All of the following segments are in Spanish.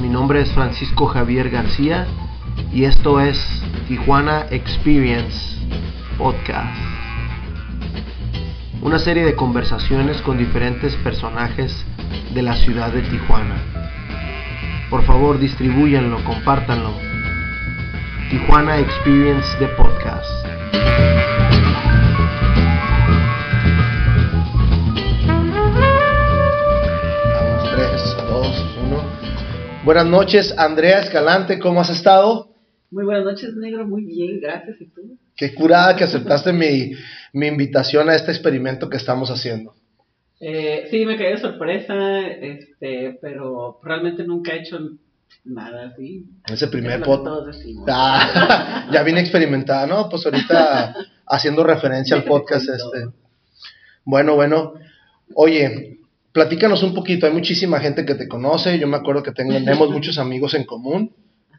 Mi nombre es Francisco Javier García y esto es Tijuana Experience Podcast. Una serie de conversaciones con diferentes personajes de la ciudad de Tijuana. Por favor, distribúyanlo, compártanlo. Tijuana Experience de Podcast. Buenas noches, Andrea Escalante, ¿cómo has estado? Muy buenas noches, negro. Muy bien, gracias. ¿Y tú? Qué curada que aceptaste mi, mi invitación a este experimento que estamos haciendo. Eh, sí, me caí de sorpresa, este, pero realmente nunca he hecho nada así. Ese primer podcast. Ah, ya vine experimentada, ¿no? Pues ahorita haciendo referencia al podcast este. Bueno, bueno. Oye, platícanos un poquito. Hay muchísima gente que te conoce. Yo me acuerdo que tengo- tenemos muchos amigos en común,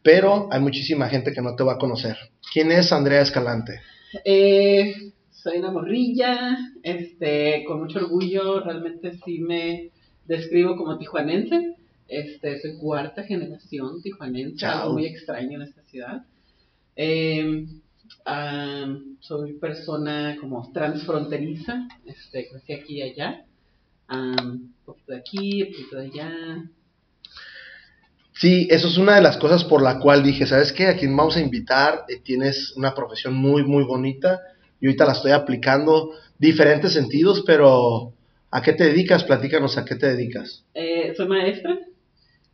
pero hay muchísima gente que no te va a conocer. ¿Quién es Andrea Escalante? Eh, soy una morrilla, este, con mucho orgullo, realmente sí me describo como tijuanense. Este, soy cuarta generación tijuanense, Chao. algo muy extraño en esta ciudad. Eh, am, soy persona como transfronteriza, este, crecí aquí y allá. Un poquito de aquí, un poquito de allá. Sí, eso es una de las cosas por la cual dije, ¿sabes qué? A quien vamos a invitar, Eh, tienes una profesión muy, muy bonita. Y ahorita la estoy aplicando diferentes sentidos, pero ¿a qué te dedicas? Platícanos a qué te dedicas. Eh, soy maestra.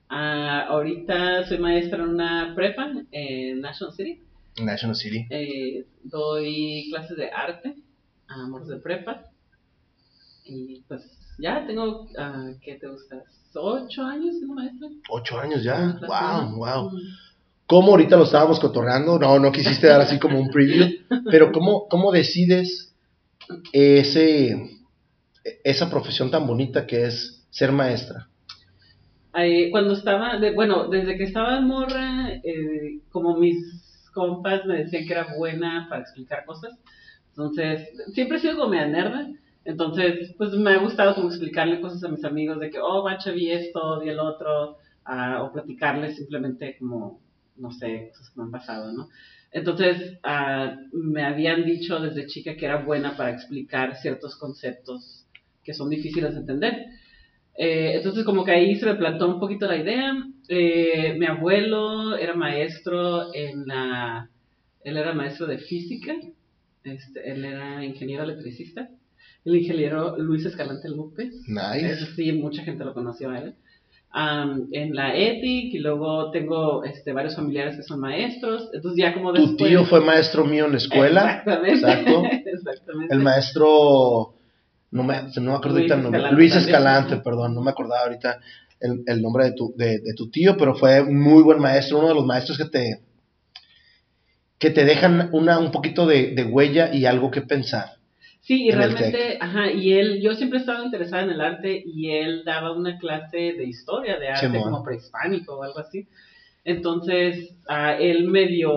Ah, ahorita soy maestra en una prepa en National City. National City. Eh, doy clases de arte a morros de prepa. Y pues ya tengo, ah, ¿qué te gusta? ¿Ocho años siendo maestra? Ocho años ya. Wow, de- wow. Mm. ¿Cómo ahorita lo estábamos cotorreando? No, no quisiste dar así como un preview. Pero ¿cómo, cómo decides ese, esa profesión tan bonita que es ser maestra? Eh, cuando estaba, de- bueno, desde que estaba en morra, eh, como mis compas me decían que era buena para explicar cosas, entonces siempre he sido como media nerda, entonces pues me ha gustado como explicarle cosas a mis amigos de que, oh, bacha, vi esto, vi el otro, ah, o platicarles simplemente como, no sé, cosas que me han pasado, ¿no? Entonces ah, me habían dicho desde chica que era buena para explicar ciertos conceptos que son difíciles de entender. Eh, entonces como que ahí se me plantó un poquito la idea. Eh, mi abuelo era maestro en la... Él era maestro de física. Este, él era ingeniero electricista. El ingeniero Luis Escalante López. Nice. Eso sí, mucha gente lo conoció a él. En la ETIC y luego tengo este, varios familiares que son maestros. Entonces ya como Tu después... tío fue maestro mío en la escuela. Exactamente. Exacto. Exactamente. El maestro, no me, no me acuerdo Luis ahorita el nombre. Escalante Luis. Escalante, perdón, no me acordaba ahorita el, el nombre de tu, de, de tu tío, pero fue muy buen maestro, uno de los maestros que te que te dejan una, un poquito de, de huella y algo que pensar. Sí, y en realmente, ajá, y él, yo siempre he estado interesada en el arte y él daba una clase de historia de arte como prehispánico o algo así. Entonces, ah, él medio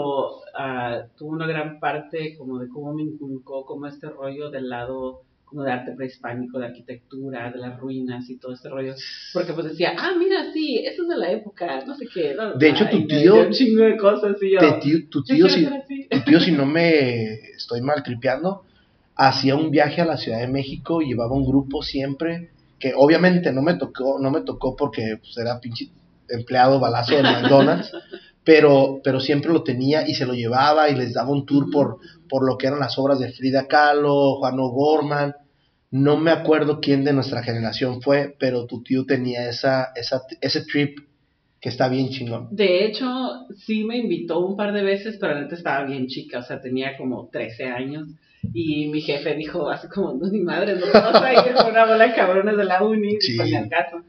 ah, tuvo una gran parte como de cómo me inculcó como este rollo del lado como de arte prehispánico, de arquitectura, de las ruinas y todo este rollo. Porque pues decía, ah, mira, sí, eso es de la época, no sé qué. bla, De hecho, bla", tu tío- un chingo de cosas y yo, tío- tu, "Sí, tío, si, ser así". tu tío, si no me estoy mal tripeando, hacía un viaje a la Ciudad de México y llevaba un grupo siempre, que obviamente no me tocó, no me tocó porque pues, era pinche empleado balazo de McDonald's, pero, pero siempre lo tenía y se lo llevaba y les daba un tour por, por lo que eran las obras de Frida Kahlo, Juan O'Gorman. No me acuerdo quién de nuestra generación fue, pero tu tío tenía esa, esa, ese trip que está bien chingón. De hecho, sí me invitó un par de veces, pero neta estaba bien chica, o sea, tenía como 13 años. Y mi jefe dijo, así como, no, ni madre, no vas a ir con una bola de cabrones de la uni, Sí. al caso.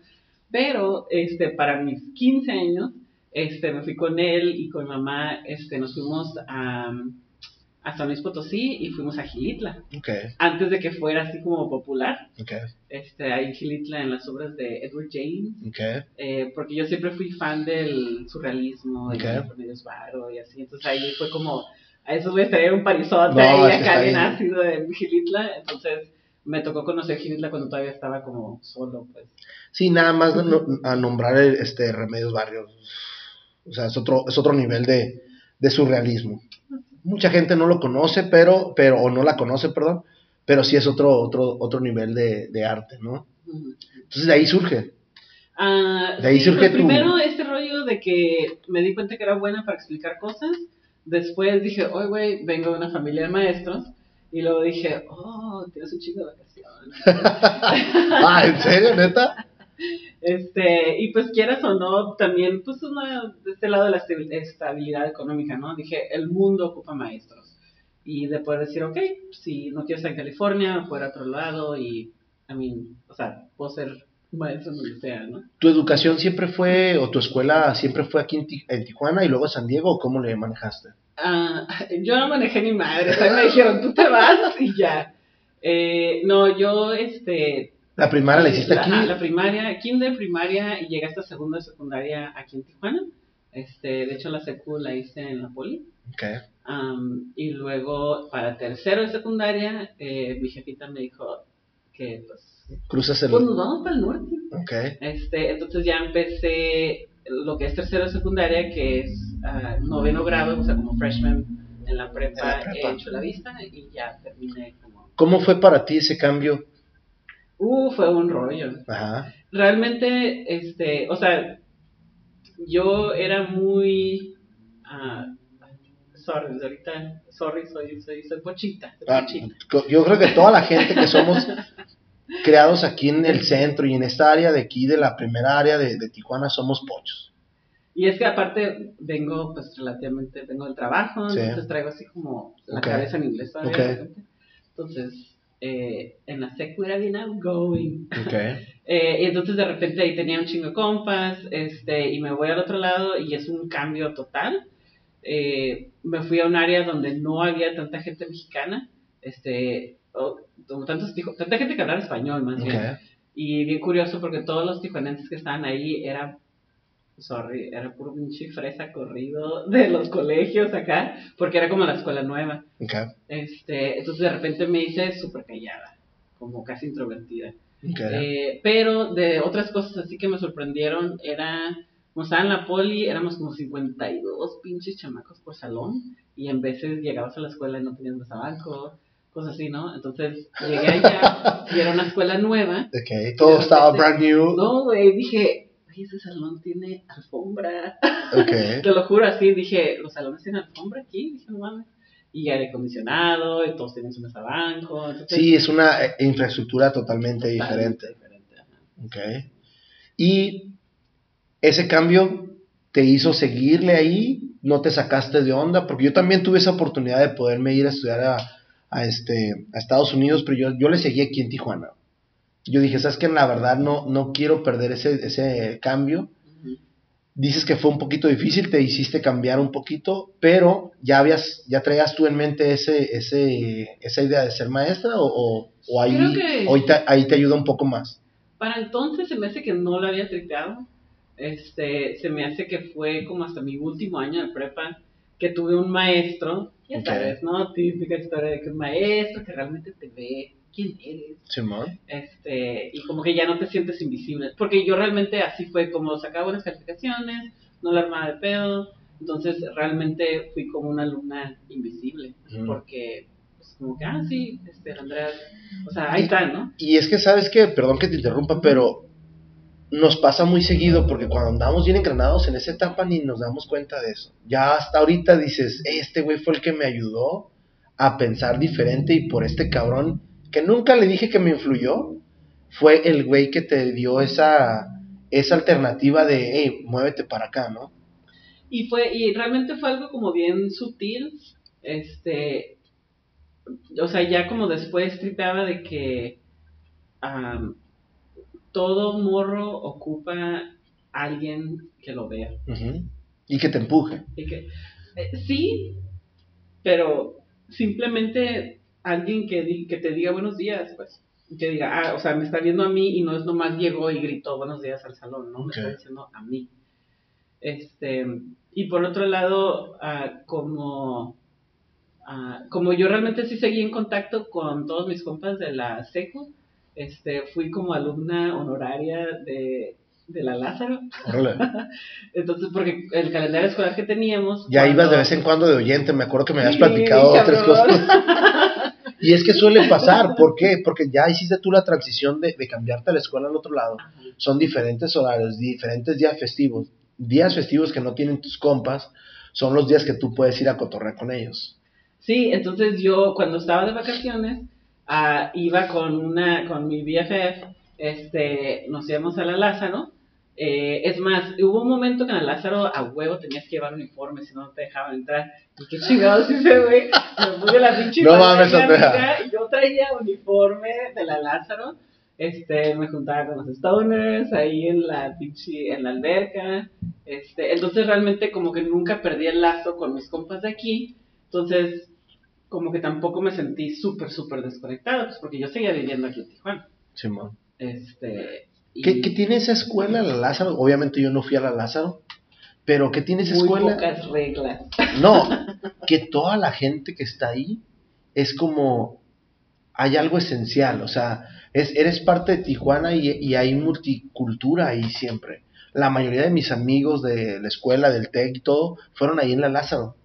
Pero, este, para mis 15 años, este, me fui con él y con mamá, este, nos fuimos a, a San Luis Potosí y fuimos a Gilitla, Ok, antes de que fuera así como popular, ok, este, ahí en Gilitla, en las obras de Edward James. ok. Eh, porque yo siempre fui fan del surrealismo y de Cornelius Varo y así, entonces ahí fue como, a esos güeyes traían un parizote No, que acá bien ácido en Gilitla, entonces me tocó conocer Gilitla cuando todavía estaba como solo, pues. Sí, nada más no- a nombrar este Remedios Barrios. O sea, es otro, es otro nivel de, de surrealismo. Mucha gente no lo conoce, pero, pero, o no la conoce, perdón, pero sí es otro, otro, otro nivel de, de arte, ¿no? Entonces de ahí surge. Ah, De ahí sí, surge pues tu- primero este rollo de que me di cuenta que era buena para explicar cosas. Después dije, oye, güey, vengo de una familia de maestros. Y luego dije, oh, tienes un chico de vacaciones. Ah, ¿en serio, neta? este, y pues quieras o no, también, pues una, de este lado de la estabil- estabilidad económica, ¿no? Dije, el mundo ocupa maestros. Y de poder decir, ok, si no quiero estar en California, puedo ir a otro lado y, I mean, o sea, puedo ser maestro en donde sea, ¿no? ¿Tu educación siempre fue, o tu escuela siempre fue aquí en, Ti- en Tijuana y luego San Diego, o cómo le manejaste? Ah, yo no manejé ni madre, ¿sabes? me dijeron, tú te vas y ya. Eh, no, yo, este... ¿La primaria la hiciste la, aquí? La primaria, kinder, primaria, y llegué hasta segundo de secundaria aquí en Tijuana. Este, de hecho, la secu la hice en la poli. Ok. Am, y luego, para tercero de secundaria, eh, mi jefita me dijo que, pues, Cruzas el... pues nos vamos para el norte. Ok. Este, entonces ya empecé lo que es tercero de secundaria, que es ah, noveno grado, o sea, como freshman en la prepa, En la prepa. he hecho la vista y ya terminé como... ¿Cómo fue para ti ese cambio? Uh, fue un rollo. Ajá. Realmente, este, o sea, yo era muy... ah, sorry, ahorita, sorry, soy, soy, soy pochita. soy Ah, pochita. yo creo que toda la gente que somos creados aquí en el centro y en esta área de aquí, de la primera área de, de Tijuana, somos pochos. Y es que aparte vengo, pues relativamente, vengo del trabajo, Sí. entonces traigo así como la cabeza en inglés todavía. Ok. de repente. Entonces, eh, en la secu era bien outgoing. Ok. Eh, y entonces de repente ahí tenía un chingo de compas, este, y me voy al otro lado y es un cambio total. Eh, me fui a un área donde no había tanta gente mexicana, este, o- como tantos, tanta gente que hablaba español más bien. Y bien curioso porque todos los tijuanenses que estaban ahí eran, sorry, era puro pinche fresa corrido de los colegios acá, porque era como la escuela nueva. Este, entonces de repente me hice súper callada, como casi introvertida. Eh, pero de otras cosas así que me sorprendieron era, como estaba en la poli, éramos como 52 pinches chamacos por salón y en veces llegabas a la escuela y no tenías mesabanco, cosas así, ¿no? Entonces llegué allá y era una escuela nueva. Ok. Todo estaba brand new. No, güey, dije, "Oye, ese salón tiene alfombra. Ok. Te lo juro así, dije, los salones tienen alfombra aquí, dije, no mames. Y aire acondicionado, y todos tienen su mesabanco. Entonces, Sí, es una eh, infraestructura totalmente diferente. diferente, ajá. Ok. Y ese cambio te hizo seguirle ahí, no te sacaste de onda, porque yo también tuve esa oportunidad de poderme ir a estudiar a, a este, a Estados Unidos, pero yo, yo le seguí aquí en Tijuana. Yo dije, ¿sabes qué? La verdad no, no quiero perder ese, ese cambio. Dices que fue un poquito difícil, te hiciste cambiar un poquito, pero ya habías, ya traías tú en mente ese, ese, esa idea de ser maestra o, o, o ahí, que- te, ahí te ayuda un poco más. Para entonces se me hace que no lo había tripeado. Este, se me hace que fue como hasta mi último año de prepa que tuve un maestro, ya sabes, ¿no? Típica historia de que un maestro que realmente te ve quién eres. Simón. Este, y como que ya no te sientes invisible. Porque yo realmente así fue como sacaba buenas calificaciones, no la armaba de pedo. Entonces realmente fui como una alumna invisible. Ujú. Porque, pues como que, ah, sí, este, Andrea, o sea, ahí está, ¿no? Y es que, ¿sabes qué? Perdón que te interrumpa, pero nos pasa muy seguido porque cuando andamos bien engranados en esa etapa ni nos damos cuenta de eso. Ya hasta ahorita dices, este güey fue el que me ayudó a pensar diferente y por este cabrón que nunca le dije que me influyó, fue el güey que te dio esa, esa alternativa de, hey, muévete para acá, ¿no? Y fue, y realmente fue algo como bien sutil, este, o sea, ya como después tripeaba de que todo morro ocupa alguien que lo vea. Y que te empuje. Y que, eh, sí, pero simplemente alguien que, que te diga buenos días, pues. Que diga, ah, o sea, me está viendo a mí y no es nomás llegó y gritó buenos días al salón, no, me está diciendo a mí. Este, y por otro lado, ah, como ah, como yo realmente sí seguí en contacto con todos mis compas de la SECO, este, fui como alumna honoraria de, de la Lázaro. Entonces, porque el calendario escolar que teníamos... Ya cuando- ibas de vez en cuando de oyente, me acuerdo que me habías Sí, platicado cabrón. cosas. Y es que suele pasar, ¿por qué? Porque ya hiciste tú la transición de, de cambiarte a la escuela al otro lado. Ajá. Son diferentes horarios, diferentes días festivos. Días festivos que no tienen tus compas, son los días que tú puedes ir a cotorrear con ellos. Sí, entonces yo cuando estaba de vacaciones ah, iba con una con mi BFF, este, nos íbamos a la Lázaro. eh, es más, hubo un momento que en la Lázaro a huevo tenías que llevar uniforme, si no no te dejaban entrar. Y qué chingados hice, güey. Me puse la pinche No mames, Yo traía uniforme de la Lázaro. Este, me juntaba con los stoners ahí en la pinche, en la alberca. Este, entonces realmente como que nunca perdí el lazo con mis compas de aquí. Entonces, como que tampoco me sentí súper, súper desconectado, pues porque yo seguía viviendo aquí en Tijuana. Simón. Este. y ¿Qué, qué tiene esa escuela, la Lázaro? Obviamente yo no fui a la Lázaro, pero ¿qué tiene esa muy escuela? pocas reglas. No, que toda la gente que está ahí es como, hay algo esencial, o sea, es, eres parte de Tijuana y, y hay multicultura ahí siempre. La mayoría de mis amigos de la escuela, del TEC y todo, fueron ahí en la Lázaro.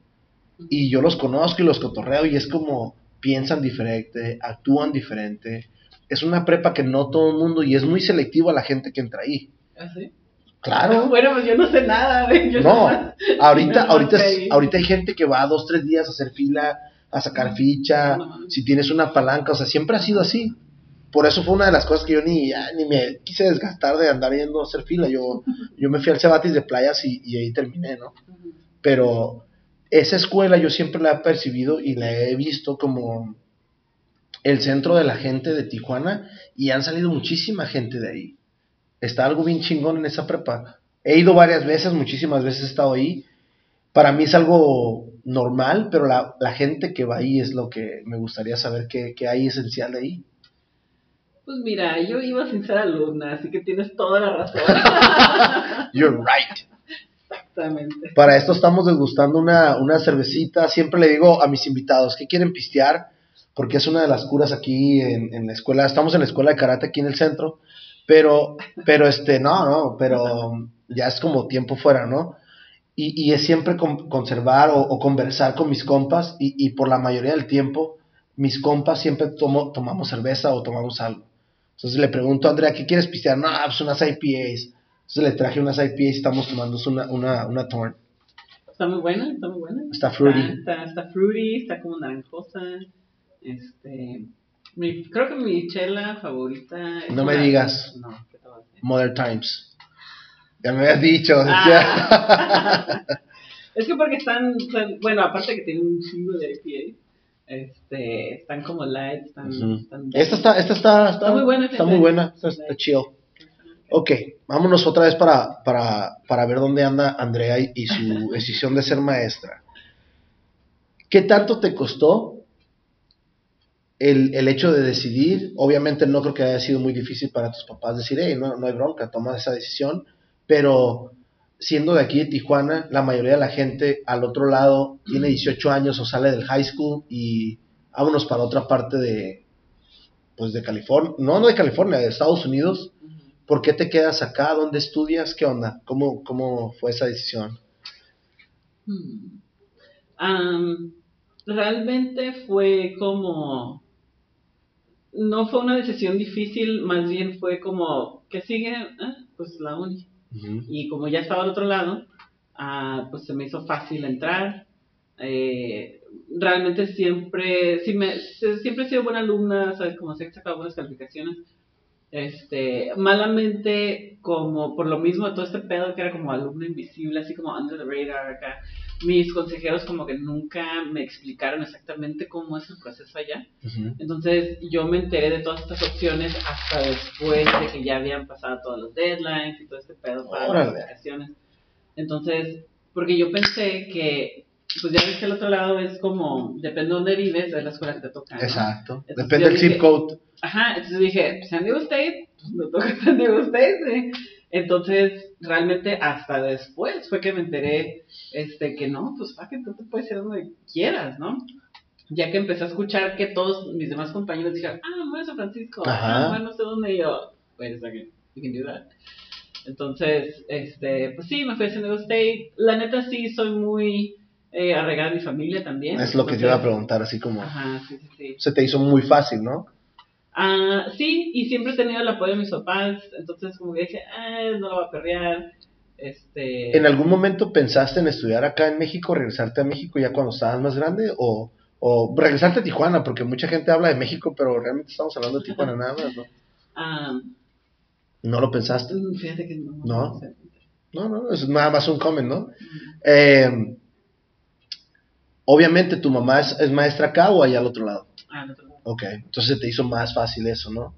Y yo los conozco y los cotorreo y es como, piensan diferente, actúan diferente. Es una prepa que no todo el mundo, y es muy selectivo a la gente que entra ahí. ¿Así? Claro. Bueno, pues yo no sé nada. Yo No, ahorita, Nada ahorita, ahí. ahorita hay gente que va dos, tres días a hacer fila, a sacar ficha, No si tienes una palanca, o sea, siempre ha sido así. Por eso fue una de las cosas que yo ni, ya, ni me quise desgastar de andar yendo a hacer fila. Yo, yo me fui al Cebatis de playas y, y ahí terminé, ¿no? Pero esa escuela yo siempre la he percibido y la he visto como el centro de la gente de Tijuana y han salido muchísima gente de ahí. Está algo bien chingón en esa prepa. He ido varias veces, muchísimas veces he estado ahí. Para mí es algo normal, pero la, la gente que va ahí es lo que me gustaría saber que, que hay esencial de ahí. Pues mira, yo iba sin ser alumna, así que tienes toda la razón. You're right. Para esto estamos degustando una, una cervecita. Siempre le digo a mis invitados que quieren pistear, porque es una de las curas aquí en, en la escuela. Estamos en la escuela de karate aquí en el centro, pero, pero este, no, no, pero ya es como tiempo fuera, ¿no? Y, y es siempre con- conservar o, o conversar con mis compas y, y por la mayoría del tiempo mis compas siempre tomo, tomamos cerveza o tomamos algo. Entonces le pregunto a Andrea, ¿qué quieres pistear? No, pues unas IPAs. Entonces le traje unas IPAs y estamos tomando una, una, una Thorn. Está muy buena, está muy buena. Está fruity. Está, está, está fruity, está como naranjosa. Este. Mi, creo que mi chela favorita. es No me digas. No, ¿qué te voy a decir? Modern Times. Ya me habías dicho. Ah. es que porque están, están- bueno, aparte que tienen un chingo de IPA, este, están como light, están, Ujú. están- Esta está, esta está, está, Está muy buena, Está muy buena. Está, está chill. Ok, vámonos otra vez para, para, para ver dónde anda Andrea y, y su decisión de ser maestra. ¿Qué tanto te costó el, el hecho de decidir? Obviamente no creo que haya sido muy difícil para tus papás decir, hey, no, no hay bronca, toma esa decisión, pero siendo de aquí de Tijuana, la mayoría de la gente al otro lado tiene 18 años o sale del high school y vámonos para otra parte de, pues de California, no, no de California, de Estados Unidos. ¿Por qué te quedas acá? ¿Dónde estudias? ¿Qué onda? ¿Cómo, cómo fue esa decisión? Hmm. Realmente fue como no fue una decisión difícil, más bien fue como ¿qué sigue? Ah, pues la uni. Y como ya estaba al otro lado, ah, pues se me hizo fácil entrar. Eh, realmente siempre, me, se- siempre he sido buena alumna, ¿sabes? Como sé que sacaba buenas calificaciones. Este, malamente, como por lo mismo de todo este pedo que era como alumno invisible, así como under the radar acá, mis consejeros como que nunca me explicaron exactamente cómo es el proceso allá. Entonces yo me enteré de todas estas opciones hasta después de que ya habían pasado todos los deadlines y todo este pedo para Órale. las aplicaciones. Entonces, porque yo pensé que, pues ya ves que el otro lado es como, depende de dónde vives, es la escuela que te toca. ¿no? Exacto. Entonces Depende del zip code. Ajá, entonces dije, San Diego State, pues me toca San Diego State. ¿sí? Entonces, realmente hasta después fue que me enteré este, que no, pues fuck it, tú te puedes ir donde quieras, ¿no? ya que empecé a escuchar que todos mis demás compañeros dijeron, ah, voy a San Francisco, Ajá. ah, bueno, no sé dónde y yo, can do that. Entonces, este, pues sí, me fui a San Diego State. La neta sí, soy muy eh, arraigada a mi familia también. Es lo que te iba a preguntar, así como... Ajá, sí, sí, sí. Se te hizo muy fácil, ¿no? Ah, sí, y siempre he tenido el apoyo de mis papás, entonces como que dije, ah, no lo voy a perrear. Este, ¿En algún momento pensaste en estudiar acá en México, regresarte a México ya cuando estabas más grande? ¿O, o regresarte a Tijuana? Porque mucha gente habla de México, pero realmente estamos hablando de Tijuana nada más, ¿no? ah, ¿No lo pensaste? mm, fíjate que no. No, no, es nada más un comment, ¿no? Eh, obviamente, ¿tu mamá es, es maestra acá o allá al otro lado? Ah, no te lo- Ok, entonces te hizo más fácil eso, ¿no?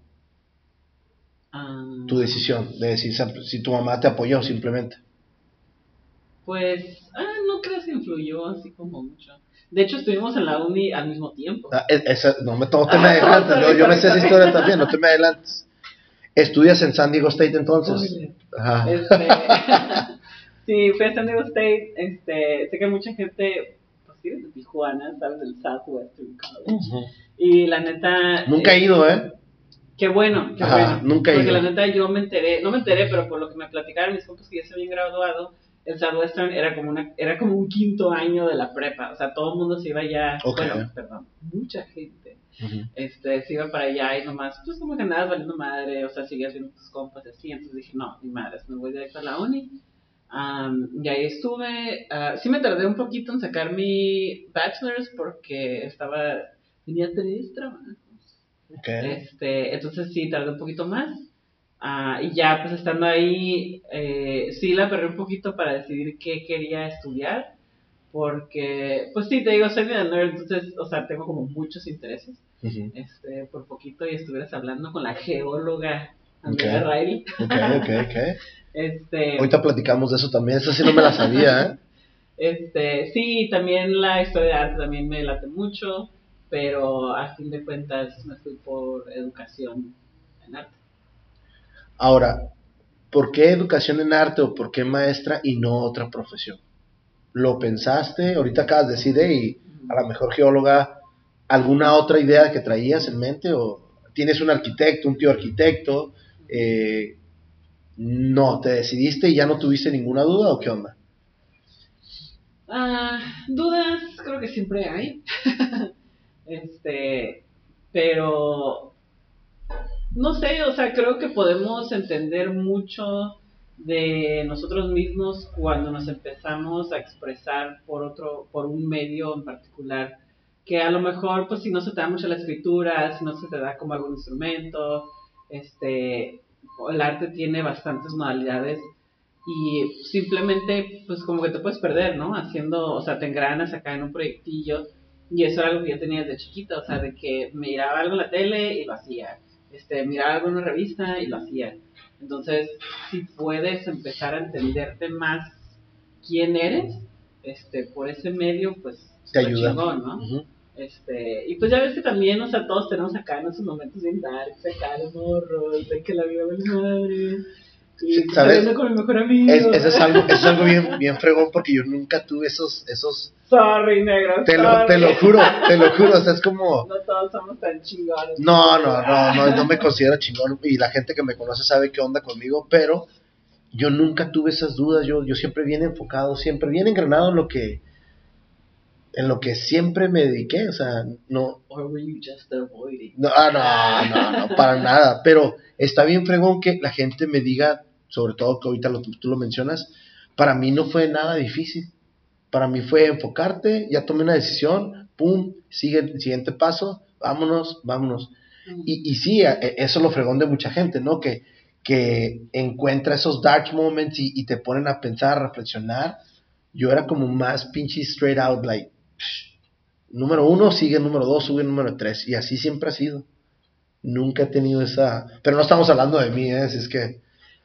ah, Tu decisión de decir si tu mamá te apoyó simplemente. Pues, ah, no creo que influyó así como mucho. De hecho, estuvimos en la uni al mismo tiempo. Ah, esa- no, me, no te me Ah, adelantes, yo, yo me sé esa historia también, no te me adelantes. ¿Estudias en San Diego State entonces? Uy, Ajá. Este, sí, fui a San Diego State. Este, sé que mucha gente, de Tijuana, sabes, del Southwestern College. Y la neta. Nunca he eh, ido, ¿eh? Qué bueno, qué Ajá, bueno. nunca he Porque ido. la neta yo me enteré, no me enteré, pero por lo que me platicaron mis compas que ya se habían graduado, el Southwestern era como una, era como un quinto año de la prepa. O sea, todo el mundo se iba ya, Ok. bueno, perdón, mucha gente este, se iba para allá y nomás, pues como que andabas valiendo madre, o sea, seguías viendo tus compas y así, entonces dije, no, ni madres, me voy directo a la uni. Am, y ahí estuve, ah, sí me tardé un poquito en sacar mi bachelor's porque estaba, tenía tres trabajos. Ok. Este, entonces sí, tardé un poquito más. Ah, y ya, pues estando ahí, eh, sí la perré un poquito para decidir qué quería estudiar. Porque, pues sí, te digo, soy medio nerd, entonces, o sea, tengo como muchos intereses. Este, por poquito y estuvieras hablando con la geóloga Andrea Ok. Riley. Ok, ok, ok. Este, Ahorita platicamos de eso también, esa sí no me la sabía, ¿eh? este, sí, también la historia de arte también me late mucho, pero a fin de cuentas me fui por educación en arte. Ahora, ¿por qué educación en arte o por qué maestra y no otra profesión? ¿Lo pensaste? Ahorita acabas de decir, hey, a lo mejor geóloga, ¿alguna otra idea que traías en mente? ¿O tienes un arquitecto, un tío arquitecto? Eh, no, te decidiste y ya no tuviste ninguna duda o qué onda? Ah, dudas creo que siempre hay. este, pero no sé, o sea, creo que podemos entender mucho de nosotros mismos cuando nos empezamos a expresar por otro, por un medio en particular, que a lo mejor, pues si no se te da mucho la escritura, si no se te da como algún instrumento, este, el arte tiene bastantes modalidades y simplemente pues como que te puedes perder, ¿no? Haciendo, o sea, te engranas acá en un proyectillo y eso era algo que yo tenía desde chiquita, o sea, de que miraba algo en la tele y lo hacía, este, miraba algo en una revista y lo hacía. Entonces, si puedes empezar a entenderte más quién eres, este, por ese medio, pues Te ayuda. chingón, ¿no? Este, y pues ya ves que también, o sea, todos tenemos acá nuestros momentos bien darks, acá de morros, de que la vida vale madre, y ¿sabes? con mi mejor amigo. Es, eso es algo, eso es algo bien, bien fregón porque yo nunca tuve esos, esos, Sorry, negro, te lo, te lo juro, te lo juro, o sea, es como, No todos somos tan chingones. No, no, no, no, no me considero chingón y la gente que me conoce sabe qué onda conmigo, pero yo nunca tuve esas dudas, yo, yo siempre bien enfocado, siempre bien engranado en lo que, en lo que siempre me dediqué, o sea, no, Or were you just avoiding? no, ah, no, no, no, para nada, pero está bien fregón que la gente me diga, sobre todo que ahorita lo, tú lo mencionas, para mí no fue nada difícil, para mí fue enfocarte, ya tomé una decisión, pum, sigue el siguiente paso, vámonos, vámonos. Y, y sí, e- e- eso es lo fregón de mucha gente, ¿no? Que, que encuentra esos dark moments y, y te ponen a pensar, a reflexionar. Yo era como más pinche straight out, like, número uno sigue número dos, sube número tres. Y así siempre ha sido. Nunca he tenido esa... Pero no estamos hablando de mí, ¿eh? Es que...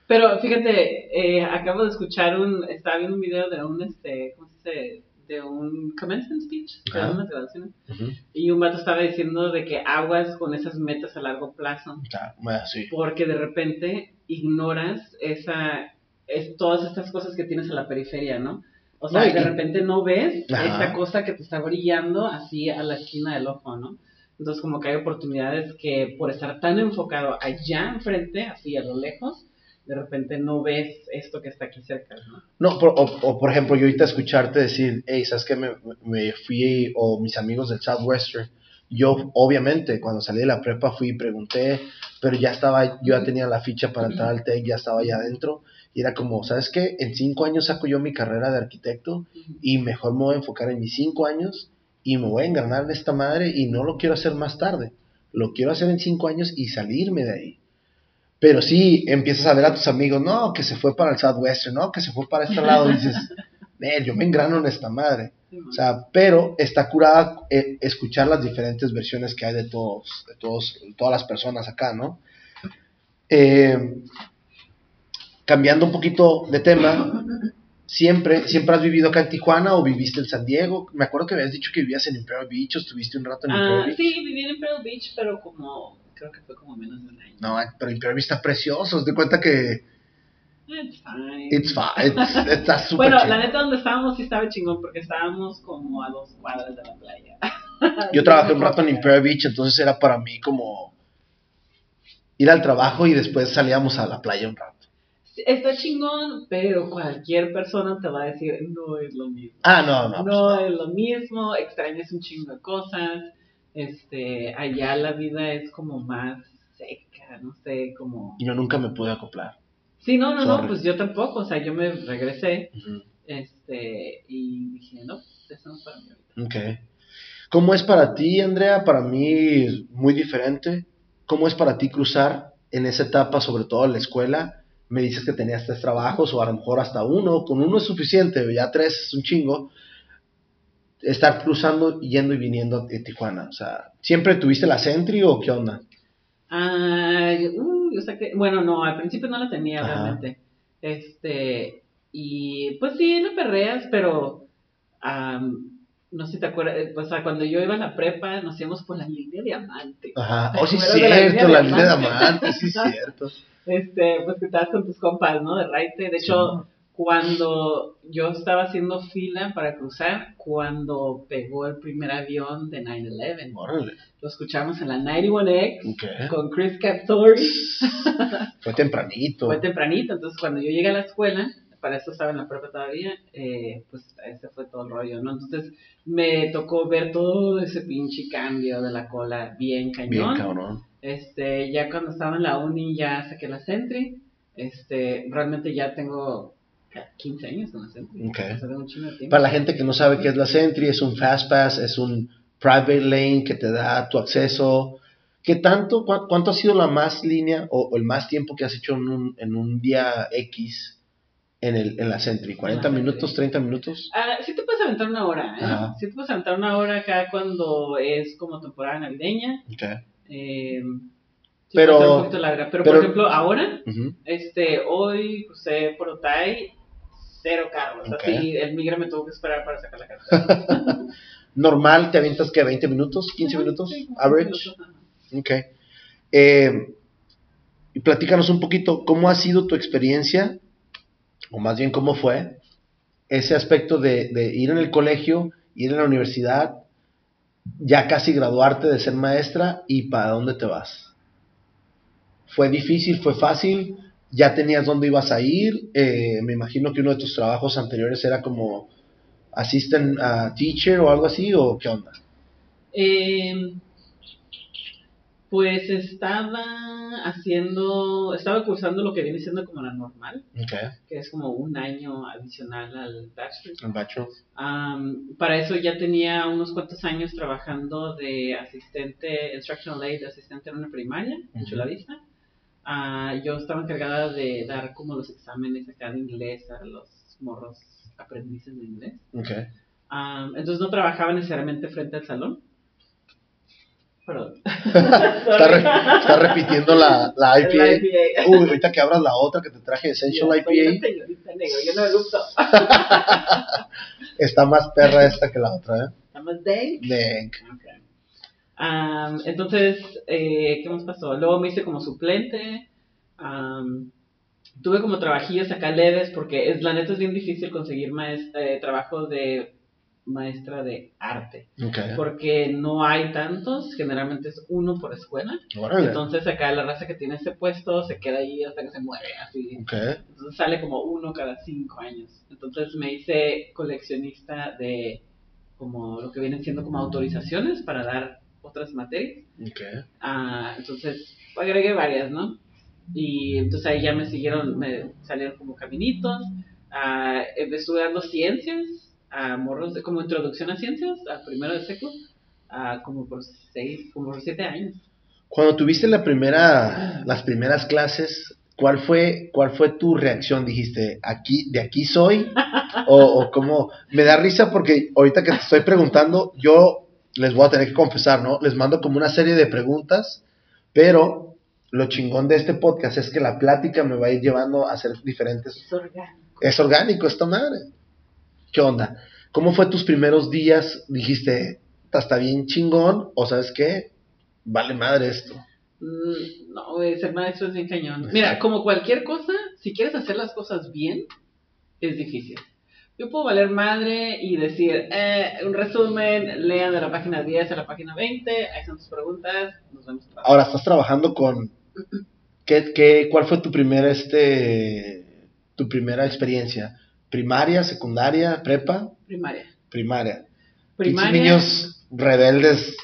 Pero fíjate, eh, acabo de escuchar un, estaba viendo un video de un, este, ¿cómo se dice? De un commencement speech, de unas graduaciones. ujú, Y un vato estaba diciendo de que aguas con esas metas a largo plazo. claro, bueno, sí. porque de repente ignoras esa es, todas estas cosas que tienes a la periferia, ¿no? O sea, No, y- de repente no ves Ajá. esta cosa que te está brillando así a la esquina del ojo, ¿no? Entonces como que hay oportunidades que por estar tan enfocado allá enfrente, así a lo lejos, de repente no ves esto que está aquí cerca, ¿no? No, por- o, o, por ejemplo, yo ahorita escucharte decir, hey, ¿sabes qué? Me, me fui, o mis amigos del Southwestern, yo obviamente cuando salí de la prepa fui y pregunté, pero ya estaba, yo ya tenía la ficha para entrar al TEC, ya estaba allá adentro, y era como, ¿sabes qué? En cinco años saco yo mi carrera de arquitecto y mejor me voy a enfocar en mis cinco años y me voy a engranar en esta madre y no lo quiero hacer más tarde, lo quiero hacer en cinco años y salirme de ahí. Pero sí, empiezas a ver a tus amigos, no, que se fue para el Southwestern, no, que se fue para este lado, y dices, "Man, yo me engrano en esta madre. O sea, pero está curada eh, escuchar las diferentes versiones que hay de todos, de todos, todas las personas acá, ¿no? Eh, cambiando un poquito de tema, siempre, siempre has vivido acá en Tijuana o viviste en San Diego. Me acuerdo que habías dicho que vivías en Imperial Beach o estuviste un rato en Imperial Ah, Beach. sí, viví en Imperial Beach, pero como, creo que fue como menos de un año. No, pero Imperial Beach está precioso. Te cuenta que It's fine. it's fine, it's- está súper bueno, la neta donde estábamos sí estaba chingón porque estábamos como a dos cuadras de la playa. Yo trabajé un rato en Imperial Beach, entonces era para mí como ir al trabajo y después salíamos a la playa un rato. Está chingón, pero cualquier persona te va a decir, no es lo mismo. Ah, no, no. No, pues no. es lo mismo, extrañas un chingo de cosas. Este, allá la vida es como más seca, no sé, como... Yo nunca me pude acoplar. Sí, no, no, Sorry. no, pues yo tampoco, o sea, yo me regresé, este, y dije, no, eso no es para mí ahorita. Ok. ¿Cómo es para ti, Andrea? Para mí es muy diferente. ¿Cómo es para ti cruzar en esa etapa, sobre todo en la escuela? Me dices que tenías tres trabajos o a lo mejor hasta uno. Con uno es suficiente, ya tres es un chingo. Estar cruzando, yendo y viniendo de Tijuana. O sea, ¿siempre tuviste la Sentry o qué onda? Ay, uy, o sea que, bueno, no, al principio no la tenía Ajá. realmente. Este, y pues sí, la perreas, pero am, no sé si te acuerdas, eh, o sea, cuando yo iba a la prepa nos íbamos por la línea diamante. Ajá. ¿Te Oh, sí, de la cierto, línea la línea de diamante? sí, es cierto. Este, pues que estabas con tus compas, ¿no? De raite. De hecho, cuando yo estaba haciendo fila para cruzar, cuando pegó el primer avión de 9-11, Órale. lo escuchamos en la 91X Ok. con Chris Captori. Fue tempranito. Fue tempranito, entonces cuando yo llegué a la escuela, para eso estaba en la prepa todavía, eh, pues ese fue todo el rollo, ¿no? Entonces me tocó ver todo ese pinche cambio de la cola bien cañón. Bien, cabrón. Este, ya cuando estaba en la uni ya saqué la Sentry. Este, realmente ya tengo 15 años con la Sentry. Ok. O sea, un de tiempo. Para la gente que no sabe qué es la Sentry, es un Fast Pass, es un private lane que te da tu acceso. ¿Qué tanto, cua- cuánto ha sido la más línea o, o el más tiempo que has hecho en un, en un día X en, el, en la Sentry? ¿40 Sentry. minutos, 30 minutos? Ah, sí te puedes aventar una hora, ¿eh? Ajá. Sí te puedes aventar una hora acá cuando es como temporada navideña. Ok. Eh, sí Pero- puede ser un poquito larga. Pero, pero- por ejemplo, ahora, este, hoy crucé por Otay, cero carros. Ok. Así, el migra me tuvo que esperar para sacar la carta. Normal, ¿te avientas que 20 minutos, 15 minutos? Sí, Average. 15 minutos, ajá. Ok. Eh, y platícanos un poquito, ¿cómo ha sido tu experiencia? O más bien, ¿cómo fue ese aspecto de, de ir en el colegio, ir en la universidad, ya casi graduarte de ser maestra y para dónde te vas? ¿Fue difícil? ¿Fue fácil? ¿Ya tenías dónde ibas a ir? Eh, me imagino que uno de tus trabajos anteriores era como assistant uh, teacher o algo así, ¿o qué onda? Eh, pues estaba haciendo, estaba cursando lo que viene siendo como la normal, que es como un año adicional al bachelor. el bachelor. Am, para eso ya tenía unos cuantos años trabajando de asistente, instructional aid, asistente en una primaria, en Ujú. Chula Vista. Ah, yo estaba encargada de dar como los exámenes acá de inglés a los morros aprendices de inglés. Ok. Am, entonces no trabajaba necesariamente frente al salón. Perdón. Está, re- está repitiendo la, la IPA. IPA. Uy, ahorita que abras la otra que te traje, Essential Yo IPA, señorita negro, yo no erupto. está más perra esta que la otra, ¿eh? Estamos de Dank. Am, entonces, eh, ¿qué más pasó? Luego me hice como suplente. tuve como trabajillos acá leves porque es la neta es bien difícil conseguir maes- eh, trabajo de maestra de arte porque no hay tantos, generalmente es uno por escuela. Órale. Entonces acá la raza que tiene ese puesto se queda ahí hasta que se muere, así. Entonces sale como uno cada cinco años. Entonces me hice coleccionista de como lo que vienen siendo como autorizaciones para dar otras materias. Ah, entonces agregué varias, ¿no? Y entonces ahí ya me siguieron, me salieron como caminitos. Ah, estuve dando ciencias a morros de como introducción a ciencias, al primero de seco, ah, como por seis, como por siete años. Cuando tuviste la primera, las primeras clases, ¿cuál fue, cuál fue tu reacción? Dijiste, aquí, de aquí soy, o, o cómo, me da risa porque ahorita que te estoy preguntando, yo les voy a tener que confesar, ¿no? Les mando como una serie de preguntas, pero lo chingón de este podcast es que la plática me va a ir llevando a hacer diferentes Es orgánico. es orgánico esta madre. ¿Qué onda? ¿Cómo fue tus primeros días? Dijiste, "Ta, está bien chingón, o sabes qué, vale madre esto. Mm, No, güey, ser maestro es bien cañón. Mira, como cualquier cosa, si quieres hacer las cosas bien, es difícil. Yo puedo valer madre y decir, eh, un resumen, lean de la página 10 a la página 20, ahí están tus preguntas, nos vemos. Ahora estás trabajando con ¿qué, qué, cuál fue tu primera este tu primera experiencia? ¿Primaria, secundaria, prepa? Primaria. Primaria. Primaria. Niños rebeldes.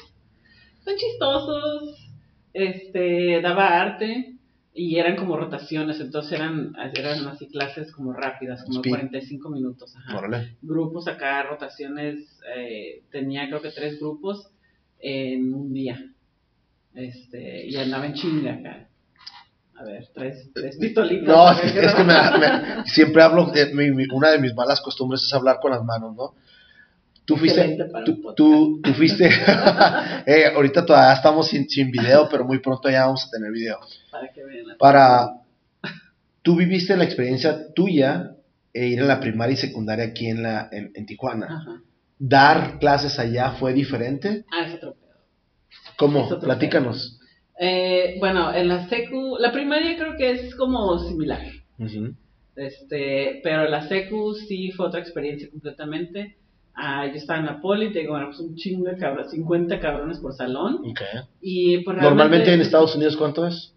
Son chistosos, este, daba arte y eran como rotaciones, entonces eran, eran así clases como rápidas, como Speed. 45 minutos. Ajá. Grupos acá, rotaciones, eh, tenía creo que tres grupos en un día. Este, y andaba en chinga acá. A ver, tres, tres pistolitas. No, es que, qué es que me, siempre hablo, de, mi- mi- una de mis malas costumbres es hablar con las manos, ¿no? Tú fuiste, tú, tú, tú fuiste, eh, ahorita todavía estamos sin, sin video, pero muy pronto ya vamos a tener video. Para que vean. Para, tú viviste la experiencia tuya e ir a la primaria y secundaria aquí en, la, en, en Tijuana. Ajá. ¿Dar clases allá fue diferente? Ah, es otro pedo. ¿Cómo? Otro Platícanos. Eh, bueno, en la secu, la primaria creo que es como similar. Ujú. Este, pero la secu sí fue otra experiencia completamente. Ah, yo estaba en la poli, tengo bueno, pues un chingo de cabrones, 50 cabrones por salón. Ok. Y pues Normalmente en Estados Unidos, ¿cuánto es?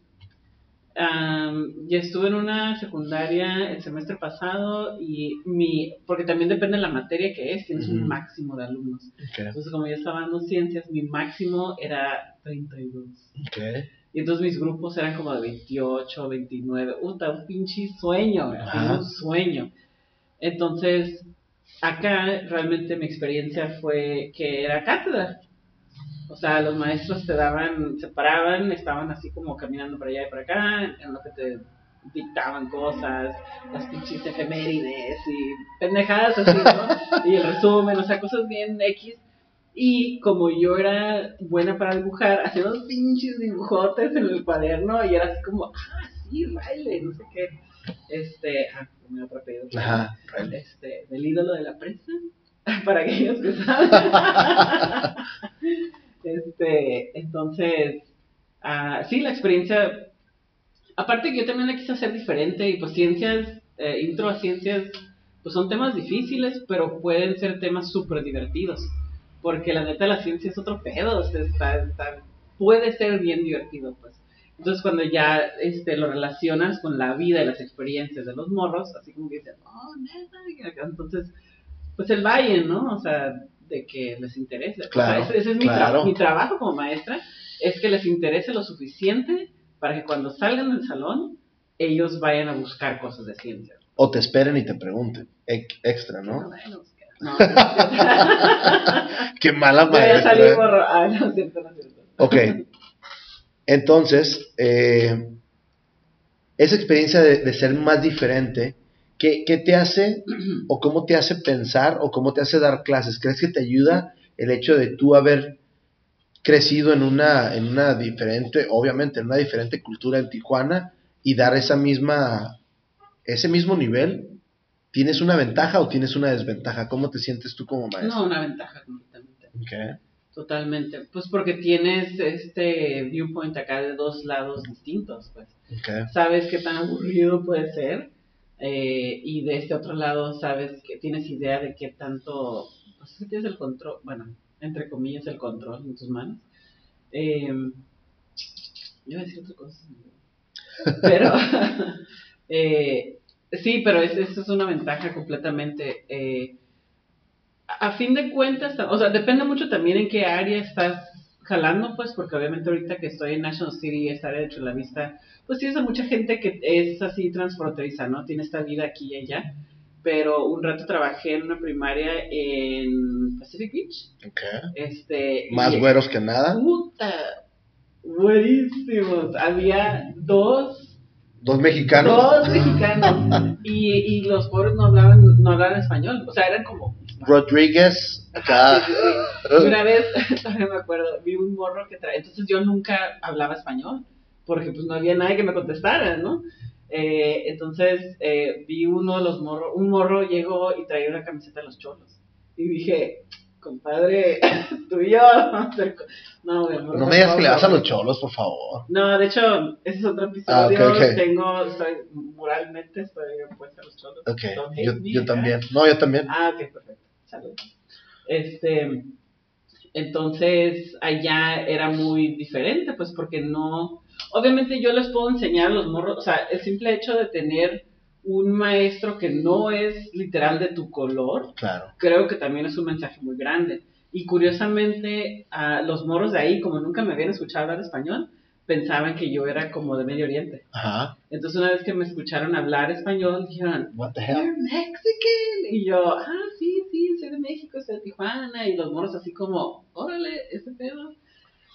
Am, ya estuve en una secundaria el semestre pasado y mi, porque también depende de la materia que es, tienes un máximo de alumnos. Entonces como yo estaba dando ciencias, mi máximo era 32. Ok. Y entonces mis grupos eran como de 28, 29. Puta, un pinche sueño, Ajá. un sueño. Entonces, acá realmente mi experiencia fue que era cátedra. O sea, los maestros te daban, se paraban, estaban así como caminando para allá y para acá, en lo que te dictaban cosas, las pinches efemérides y pendejadas así, ¿no? y el resumen, o sea, cosas bien X. Y como yo era buena para dibujar, hacía unos pinches dibujotes en el cuaderno y era así como, ah, sí, Riley, no sé qué. Este, ah, me otro pedido. Ajá. Riley. Este, del ídolo de la prensa, para aquellos que saben. Este, entonces, ah, sí, la experiencia, aparte que yo también la quise hacer diferente y pues ciencias, eh, intro a ciencias, pues son temas difíciles, pero pueden ser temas súper divertidos. Porque la neta la ciencia es otro pedo, o sea, está, está- puede ser bien divertido, pues. Entonces cuando ya este, lo relacionas con la vida y las experiencias de los morros, así como que dicen, oh, neta, entonces, pues el valle, ¿no? O sea, de que les interese. Claro, o sea, ese, ese es mi, tra- claro. mi trabajo como maestra, es que les interese lo suficiente para que cuando salgan del salón, ellos vayan a buscar cosas de ciencia. O te esperen y te pregunten. Ec- extra, ¿no? No, no, no. Qué mala Voy a salir maestra. borro. Ah, no cierto, no cierto. Ok. Entonces, eh, esa experiencia de, de ser más diferente, ¿qué, qué te hace o cómo te hace pensar o cómo te hace dar clases? ¿Crees que te ayuda el hecho de tú haber crecido en una, en una diferente, obviamente, en una diferente cultura en Tijuana y dar esa misma, ese mismo nivel? ¿Tienes una ventaja o tienes una desventaja? ¿Cómo te sientes tú como maestro? No, una ventaja completamente. Ok. Totalmente. Pues porque tienes este viewpoint acá de dos lados distintos, pues. Okay. Sabes qué tan aburrido puede ser. Eh, y de este otro lado sabes que tienes idea de qué tanto, pues que tienes el control, bueno, entre comillas el control en tus manos. Eh, yo iba a decir otra cosa. Pero, eh, sí, pero es, eso es una ventaja completamente. eh, a fin de cuentas, o sea, depende mucho también en qué área estás jalando, pues, porque obviamente ahorita que estoy en National City, esta área de Chula Vista, pues tienes a mucha gente que es así transfronteriza, ¿no? Tiene esta vida aquí y allá. Pero un rato trabajé en una primaria en Pacific Beach. Okay. Este, Más y- güeros que nada. Puta, buenísimos. Había dos, Dos mexicanos. dos mexicanos y, y los pobres no hablaban, no hablaban español. O sea, eran como Rodríguez. Acá. Sí, sí, sí. Y Una vez, todavía me acuerdo, vi un morro que traía, entonces yo nunca hablaba español, porque pues no había nadie que me contestara, ¿no? Eh, entonces eh, vi uno de los morros, un morro llegó y traía una camiseta de los cholos. Y dije, compadre, tú y yo vamos a hacer co-". No, me digas que le vas a los cholos, por favor. No, de hecho, ese es otro Ah, ok, episodio. ok. Tengo, estoy, moralmente estoy opuesta a los cholos. Ok, yo, yo también. No, yo también. Ah, ok, perfecto. Salud. Este, entonces allá era muy diferente, pues porque no, obviamente yo les puedo enseñar a los morros, o sea, el simple hecho de tener un maestro que no es literal de tu color, Claro. creo que también es un mensaje muy grande. Y curiosamente, a los morros de ahí, como nunca me habían escuchado hablar español, pensaban que yo era como de Medio Oriente. Ajá. Entonces una vez que me escucharon hablar español, dijeron, What the You're hell? Mexican. Y yo, ah, sí, sí, soy de México, soy de Tijuana. Y los moros así como, órale, ese pedo.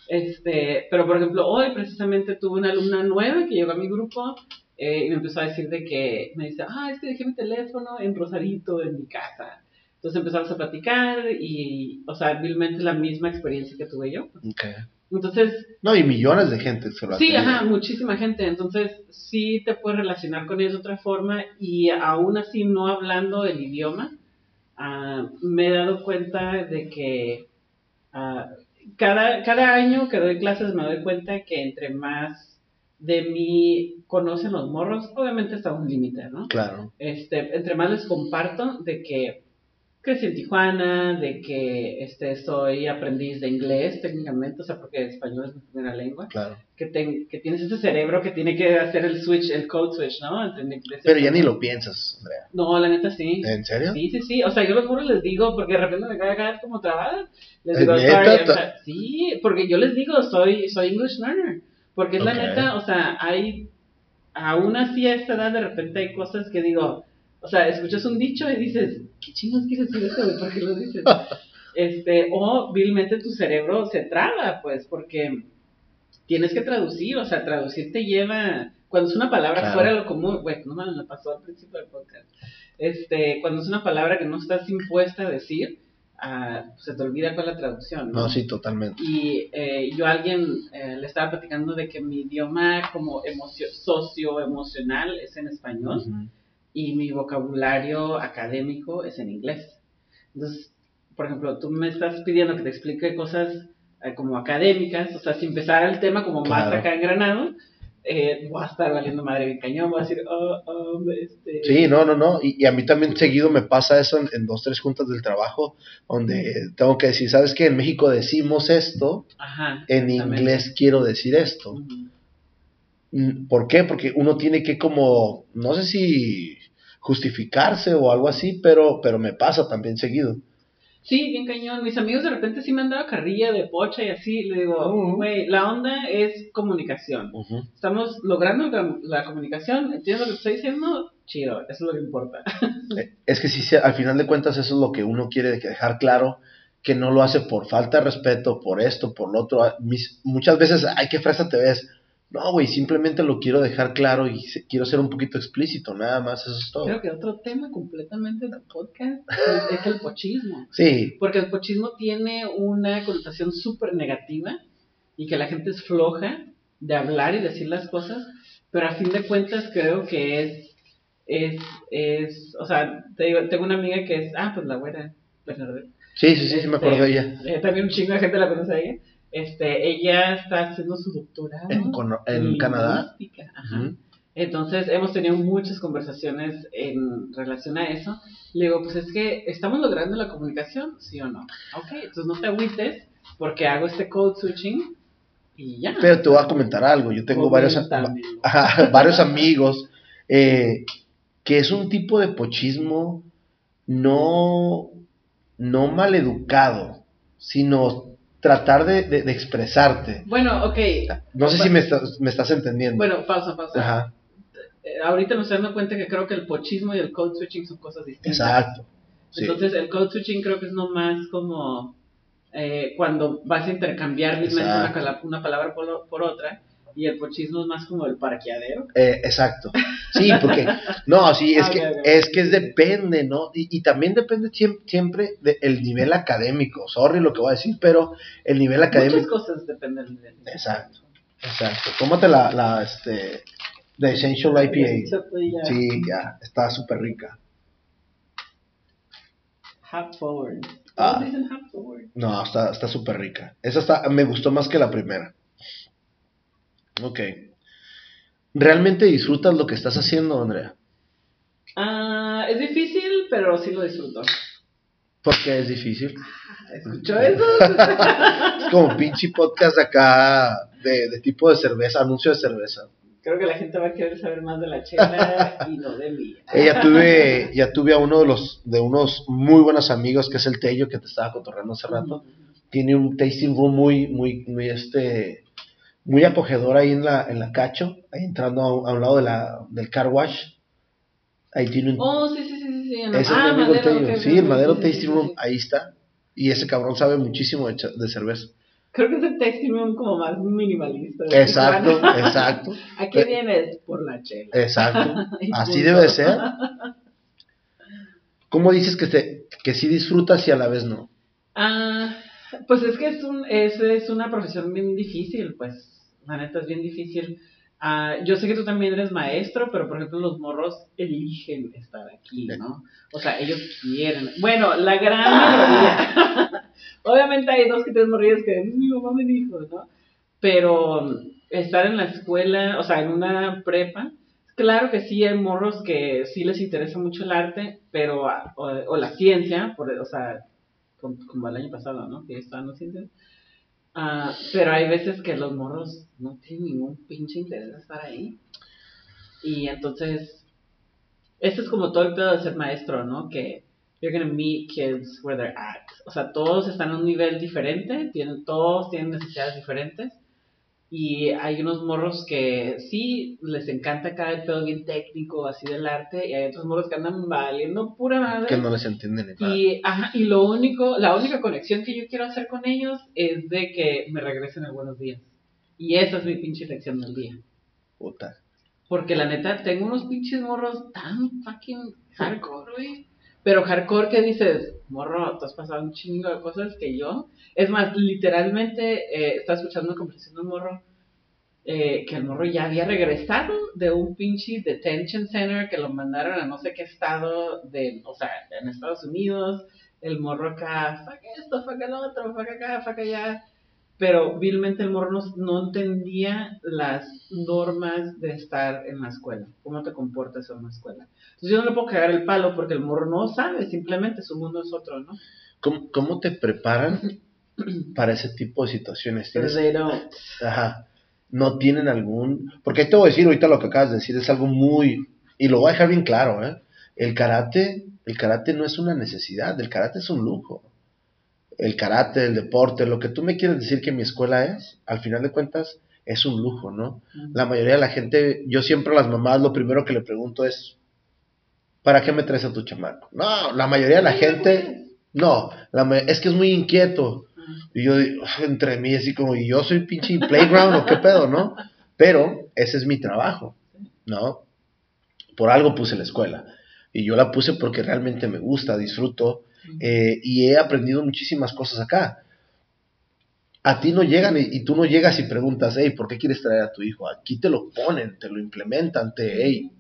Este, pero por ejemplo, hoy precisamente tuve una alumna nueva que llegó a mi grupo eh, y me empezó a decir de que, me dice, ah, es que dejé mi teléfono en Rosarito, en mi casa. Entonces empezamos a platicar y, o sea, vilmente la misma experiencia que tuve yo. Okay. Entonces, No, y millones de gente se lo Sí, tenido. ajá, muchísima gente. Entonces, sí te puedes relacionar con ellos de otra forma y aún así no hablando el idioma, ah, me he dado cuenta de que ah, cada, cada año que doy clases me doy cuenta que entre más de mí conocen los morros, obviamente está un límite, ¿no? Claro. Este, entre más les comparto de que crecí en Tijuana, de que este, soy aprendiz de inglés técnicamente, o sea, porque español es mi primera lengua Claro. que, te- que tienes ese cerebro que tiene que hacer el switch, el code switch, ¿no? Entre inglés Pero ya ni lo piensas, Andrea. No, la neta sí. ¿En serio? Sí, sí, sí. O sea, yo los muros les digo, porque de repente me cae a quedar como trabada. Les ¿Es digo, neta? o sea, sí, porque yo les digo, soy, soy English learner. Porque es Ok. la neta, o sea, hay, aún así a esta edad de repente hay cosas que digo, o sea, escuchas un dicho y dices, ¿qué chingos quieres decir eso, güey? ¿Por qué lo dices? este, o vilmente tu cerebro se traba, pues, porque tienes que traducir, o sea, traducir te lleva, cuando es una palabra Claro. fuera de lo común, bueno, no me lo pasó al principio del podcast, este, cuando es una palabra que no estás impuesta a decir, ah, se te olvida cuál es la traducción, ¿no? No, sí, totalmente. Y eh, yo a alguien eh, le estaba platicando de que mi idioma como emocio socio-emocional es en español Ujú. Y mi vocabulario académico es en inglés. Entonces, por ejemplo, tú me estás pidiendo que te explique cosas eh, como académicas, o sea, si empezara el tema como más acá engranado, eh, voy a estar valiendo madre bien cañón, voy a decir, oh, oh, este... Sí, no, no, no. Y, y a mí también seguido me pasa eso en, en dos, tres juntas del trabajo, donde tengo que decir, ¿sabes qué? En México decimos esto, Ajá. en inglés quiero decir esto. Mm, ¿Por qué? Porque uno tiene que como, no sé si justificarse o algo así, pero, pero me pasa también seguido. Sí, bien cañón. Mis amigos de repente sí me han dado carrilla de pocha y así. Le digo, güey, la onda es comunicación. Estamos logrando la, la comunicación. ¿Entiendes lo que estoy diciendo? Chido, eso es lo que importa. Eh, Es que sí, al final de cuentas eso es lo que uno quiere dejar claro, que no lo hace por falta de respeto, por esto, por lo otro. Mis- muchas veces, ay, qué fresa te ves. No, güey, simplemente lo quiero dejar claro y se- quiero ser un poquito explícito, nada más, eso es todo. Creo que otro tema completamente del podcast es, es el pochismo. Sí, Porque el pochismo tiene una connotación súper negativa y que la gente es floja de hablar y decir las cosas, pero a fin de cuentas creo que es, es, es, o sea, te digo, tengo una amiga que es, ah, pues la güera, Bernadette, Sí, sí, sí, sí me acuerdo de ella. Eh, también un chingo de gente la conoce a ella. Este, ella está haciendo su doctorado En, en Canadá. ajá. Entonces hemos tenido muchas conversaciones en relación a eso. Le digo, pues es que estamos logrando la comunicación, ¿sí o no? Ok, entonces no te agüites porque hago este code switching y ya. Pero te voy a comentar algo. Yo tengo varios, varios amigos eh, que es un tipo de pochismo no, no maleducado, sino tratar de, de- de expresarte. Bueno, ok. No sé si me estás, me estás entendiendo. Bueno, pausa, pausa. Ajá, Eh, ahorita me estoy dando cuenta que creo que el pochismo y el code switching son cosas distintas. exacto. Sí. Entonces, el code switching creo que es nomás como eh, cuando vas a intercambiar mismamente una, una palabra por, por otra, y el pochismo es más como el parqueadero. Eh, exacto. Sí, porque, no, sí, es Ah, que, es que es depende, ¿no? Y, y también depende siem- siempre del nivel académico. Sorry lo que voy a decir, pero el nivel Muchas académico. cosas dependen de Exacto, exacto. Tómate la, la, este, de Essential IPA. Sí, ya, está súper rica. Half forward. Ah. No, está está súper rica. Esa está, me gustó más que la primera. Ok. ¿Realmente disfrutas lo que estás haciendo, Andrea? Ah, es difícil, pero sí lo disfruto. Porque es difícil. ¿Escuchó eso? Es como pinche podcast acá de, de tipo de cerveza, anuncio de cerveza. Creo que la gente va a querer saber más de la chela y no de mí. Eh, ya tuve, ya tuve a uno de los, de unos muy buenos amigos que es el Tello que te estaba cotorreando hace rato. Tiene un tasting room muy, muy, muy este, muy acogedor ahí en la, en la cacho, ahí entrando a, un- a un lado de la, del car wash. Ahí tiene un, Oh, sí, sí, sí, sí. ese es ah, amigo Madero, Tello. sí, el Madero Tasting Room, ahí está. Y ese cabrón sabe muchísimo de, de cerveza. Creo que es el tasting room como más minimalista. Exacto, exacto, ¿A qué vienes? Por la chela. exacto. Así debe de ser. ¿Cómo dices que, te, que sí disfrutas y a la vez no? Ah, pues es que es, un, es, es una profesión bien difícil, pues. La neta es bien difícil. Ah, yo sé que tú también eres maestro, pero por ejemplo los morros eligen estar aquí, ¿no? O sea, ellos quieren. Bueno, la gran mayoría. Obviamente hay dos que tres morrillas que "Es mi mamá me dijo, ¿no? Pero mm, estar en la escuela, o sea, en una prepa, claro que sí hay morros que sí les interesa mucho el arte, pero, ah, o, o la ciencia, por, o sea, como, como el año pasado, ¿no? Que estaban los ciencias. Ah, pero hay veces que los morros no tienen ningún pinche interés de estar ahí. Y entonces, esto es como todo el pedo de ser maestro, ¿no? Que you're gonna meet kids where they're at. O sea, todos están a un nivel diferente, tienen, todos tienen necesidades diferentes. Y hay unos morros que sí les encanta cada el pedo bien técnico, así del arte, y hay otros morros que andan valiendo pura madre. Que no les entienden nada. Y, ajá, y lo único, la única conexión que yo quiero hacer con ellos es de que me regresen el buenos días. Y esa es mi pinche lección del día. Puta. Porque la neta, tengo unos pinches morros tan fucking hardcore, güey. Pero hardcore que dices, morro, te has pasado un chingo de cosas que yo. Es más, literalmente, eh, estaba escuchando una conversación de un morro, eh, que el morro ya había regresado de un pinche detention center que lo mandaron a no sé qué estado, de, o sea, en Estados Unidos. El morro acá, fuck esto, fuck el otro, fuck acá, fuck allá pero vilmente el morro no, no entendía las normas de estar en la escuela, cómo te comportas en una escuela. Entonces yo no le puedo cagar el palo porque el morro no sabe, simplemente su mundo es otro, ¿no? ¿Cómo, cómo te preparan para ese tipo de situaciones? Pero ¿Tienes- they don't. Ajá. No tienen algún... Porque te voy a decir ahorita lo que acabas de decir, es algo muy... Y lo voy a dejar bien claro, ¿eh? El karate, el karate no es una necesidad, el karate es un lujo. El karate, el deporte, lo que tú me quieres decir que mi escuela es, al final de cuentas, es un lujo, ¿no? La mayoría de la gente, yo siempre a las mamás lo primero que le pregunto es, ¿para qué me traes a tu chamaco? No, la mayoría de la gente, no, la es que es muy inquieto. Y yo digo, entre mí así como, ¿y yo soy pinche playground o qué pedo, no? Pero ese es mi trabajo, ¿no? Por algo puse la escuela. Y yo la puse porque realmente me gusta, disfruto eh, y he aprendido muchísimas cosas acá. A ti no llegan y, y tú no llegas y preguntas, hey, ¿por qué quieres traer a tu hijo? Aquí te lo ponen, te lo implementan, te, hey,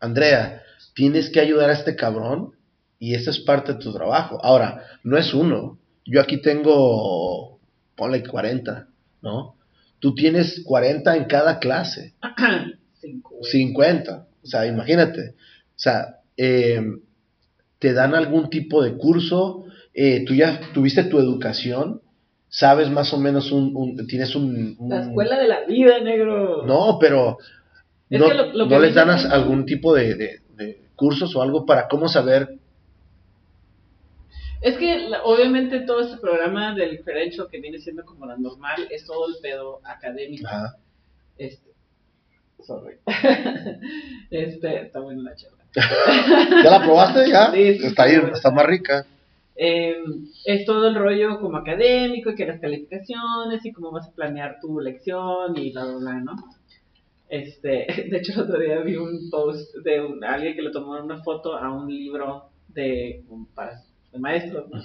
Andrea, tienes que ayudar a este cabrón Y ese es parte de tu trabajo. Ahora, no es uno. Yo aquí tengo, ponle 40, ¿no? Tú tienes 40 en cada clase. 50. O sea, imagínate. O sea, eh, te dan algún tipo de curso, eh, tú ya tuviste tu educación, sabes más o menos un, tienes un, La escuela de la vida, negro. No, pero no, les dan algún tipo de, cursos o algo para cómo saber es que obviamente todo este programa del diferencial que viene siendo como la normal es todo el pedo académico. Ajá. Este, sorry. este, está buena la charla. ¿Ya la probaste? ¿Ya? Sí, está, ahí, está más rica. Em, es todo el rollo como académico y que las calificaciones y cómo vas a planear tu lección y bla, bla, bla, ¿no? Este, de hecho, el otro día vi un post de un, alguien que le tomó una foto a un libro de, para, de maestros, ¿no?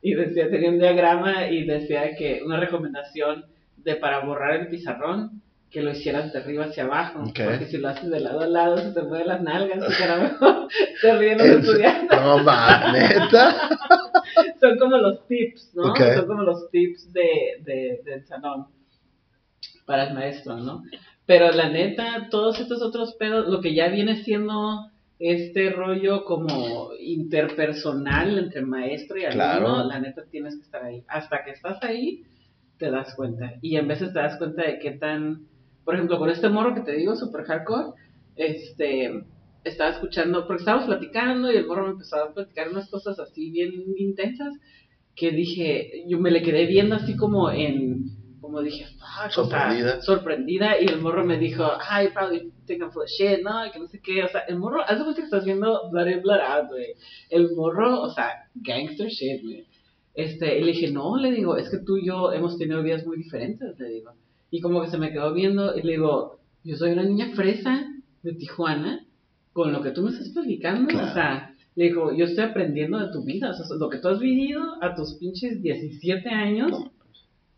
Y decía, tenía un diagrama y decía que una recomendación de para borrar el pizarrón que lo hicieras de arriba hacia abajo. Porque si lo haces de lado a lado, se te mueven las nalgas y que mejor te ríen los estudiantes. No, neta. Son como los tips, ¿no? Son como los tips de, de, del salón para el maestro, ¿no? Pero la neta, todos estos otros pedos, lo que ya viene siendo este rollo como interpersonal entre maestro y alumno, la neta tienes que estar ahí. Hasta que estás ahí, te das cuenta. Y en veces te das cuenta de qué tan por ejemplo, con este morro que te digo, super hardcore, este, estaba escuchando, porque estábamos platicando y el morro me empezó a platicar unas cosas así bien intensas, que dije, yo me le quedé viendo así como en, como dije, sorprendida. sorprendida, y el morro me dijo, I probably think I'm full of shit, ¿no? Y que no sé qué, o sea, el morro, haz de que estás viendo Blood in, Blood Out, güey. El morro, o sea, gangster shit, güey. Este, y le dije, no, le digo, es que tú y yo hemos tenido vidas muy diferentes, le digo. Y como que se me quedó viendo y le digo, yo soy una niña fresa de Tijuana, con lo que tú me estás platicando, o sea, le digo, yo estoy aprendiendo de tu vida, o sea, lo que tú has vivido a tus pinches 17 años,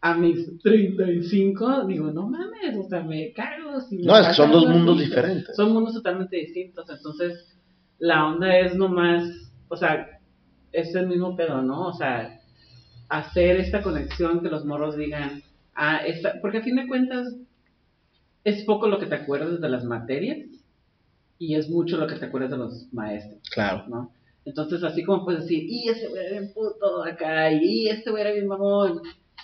a mis 35, digo, no mames, o sea, me cago. Si no, es que son dos mundos diferentes. Son mundos totalmente distintos, entonces la onda es nomás, o sea, es el mismo pedo, ¿no? O sea, hacer esta conexión que los morros digan, Ah, porque a fin de cuentas es poco lo que te acuerdas de las materias y es mucho lo que te acuerdas de los maestros. Claro. ¿no? Entonces, así como puedes decir, y este güey era bien puto acá, y este güey era bien mamón,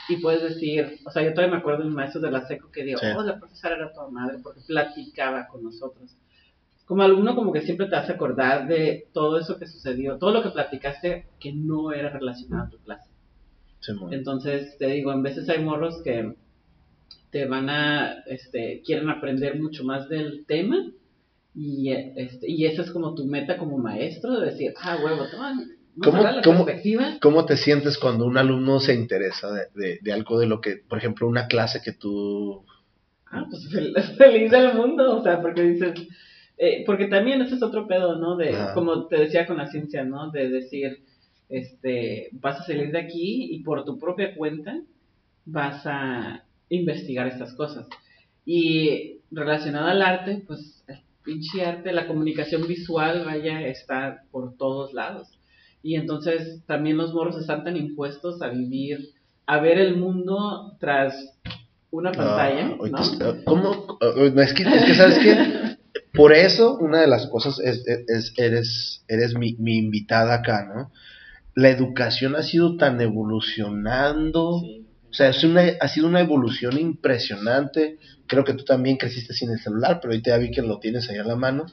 y puedes decir, o sea, yo todavía me acuerdo de un maestro de la SECO que dijo, oh, la profesora era toda madre porque platicaba con nosotros. Como alumno, como que siempre te hace acordar de todo eso que sucedió, todo lo que platicaste que no era relacionado a tu clase. Entonces, te digo, en veces hay morros que te van a, este, quieren aprender mucho más del tema y, este, y esa es como tu meta como maestro, de decir, ah, huevo, toma, ¿Cómo, ¿cómo, ¿Cómo, te sientes cuando un alumno se interesa de, de, algo de lo que, por ejemplo, una clase que tú... Ah, pues feliz del mundo, o sea, porque dices, eh, porque también ese es otro pedo, ¿no? De, como te decía con la ciencia, ¿no? De decir, este, vas a salir de aquí y por tu propia cuenta vas a investigar estas cosas. Y relacionado al arte, pues el pinche arte, la comunicación visual, vaya, está por todos lados. Y entonces también los morros están tan impuestos a vivir, a ver el mundo tras una pantalla. Ah, ¿Cómo? Es que, es que ¿sabes qué? Por eso, una de las cosas es, es eres, eres mi, mi invitada acá, ¿no? La educación ha sido tan evolucionando. O sea, es una, ha sido una evolución impresionante. Creo que tú también creciste sin el celular, pero ahorita ya vi que lo tienes ahí en la mano.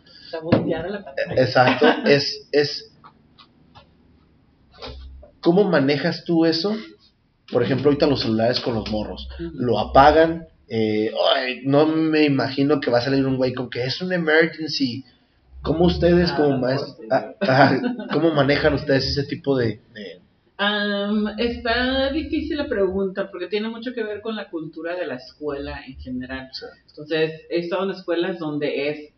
Exacto. es, es. ¿Cómo manejas tú eso? Por ejemplo, ahorita los celulares con los morros. Lo apagan. Eh, no me imagino que va a salir un güey con que es un emergency ¿Cómo ustedes como ah, maestros, ah, cómo manejan ustedes ese tipo de... está difícil la pregunta porque tiene mucho que ver con la cultura de la escuela en general. Entonces, he estado en escuelas donde es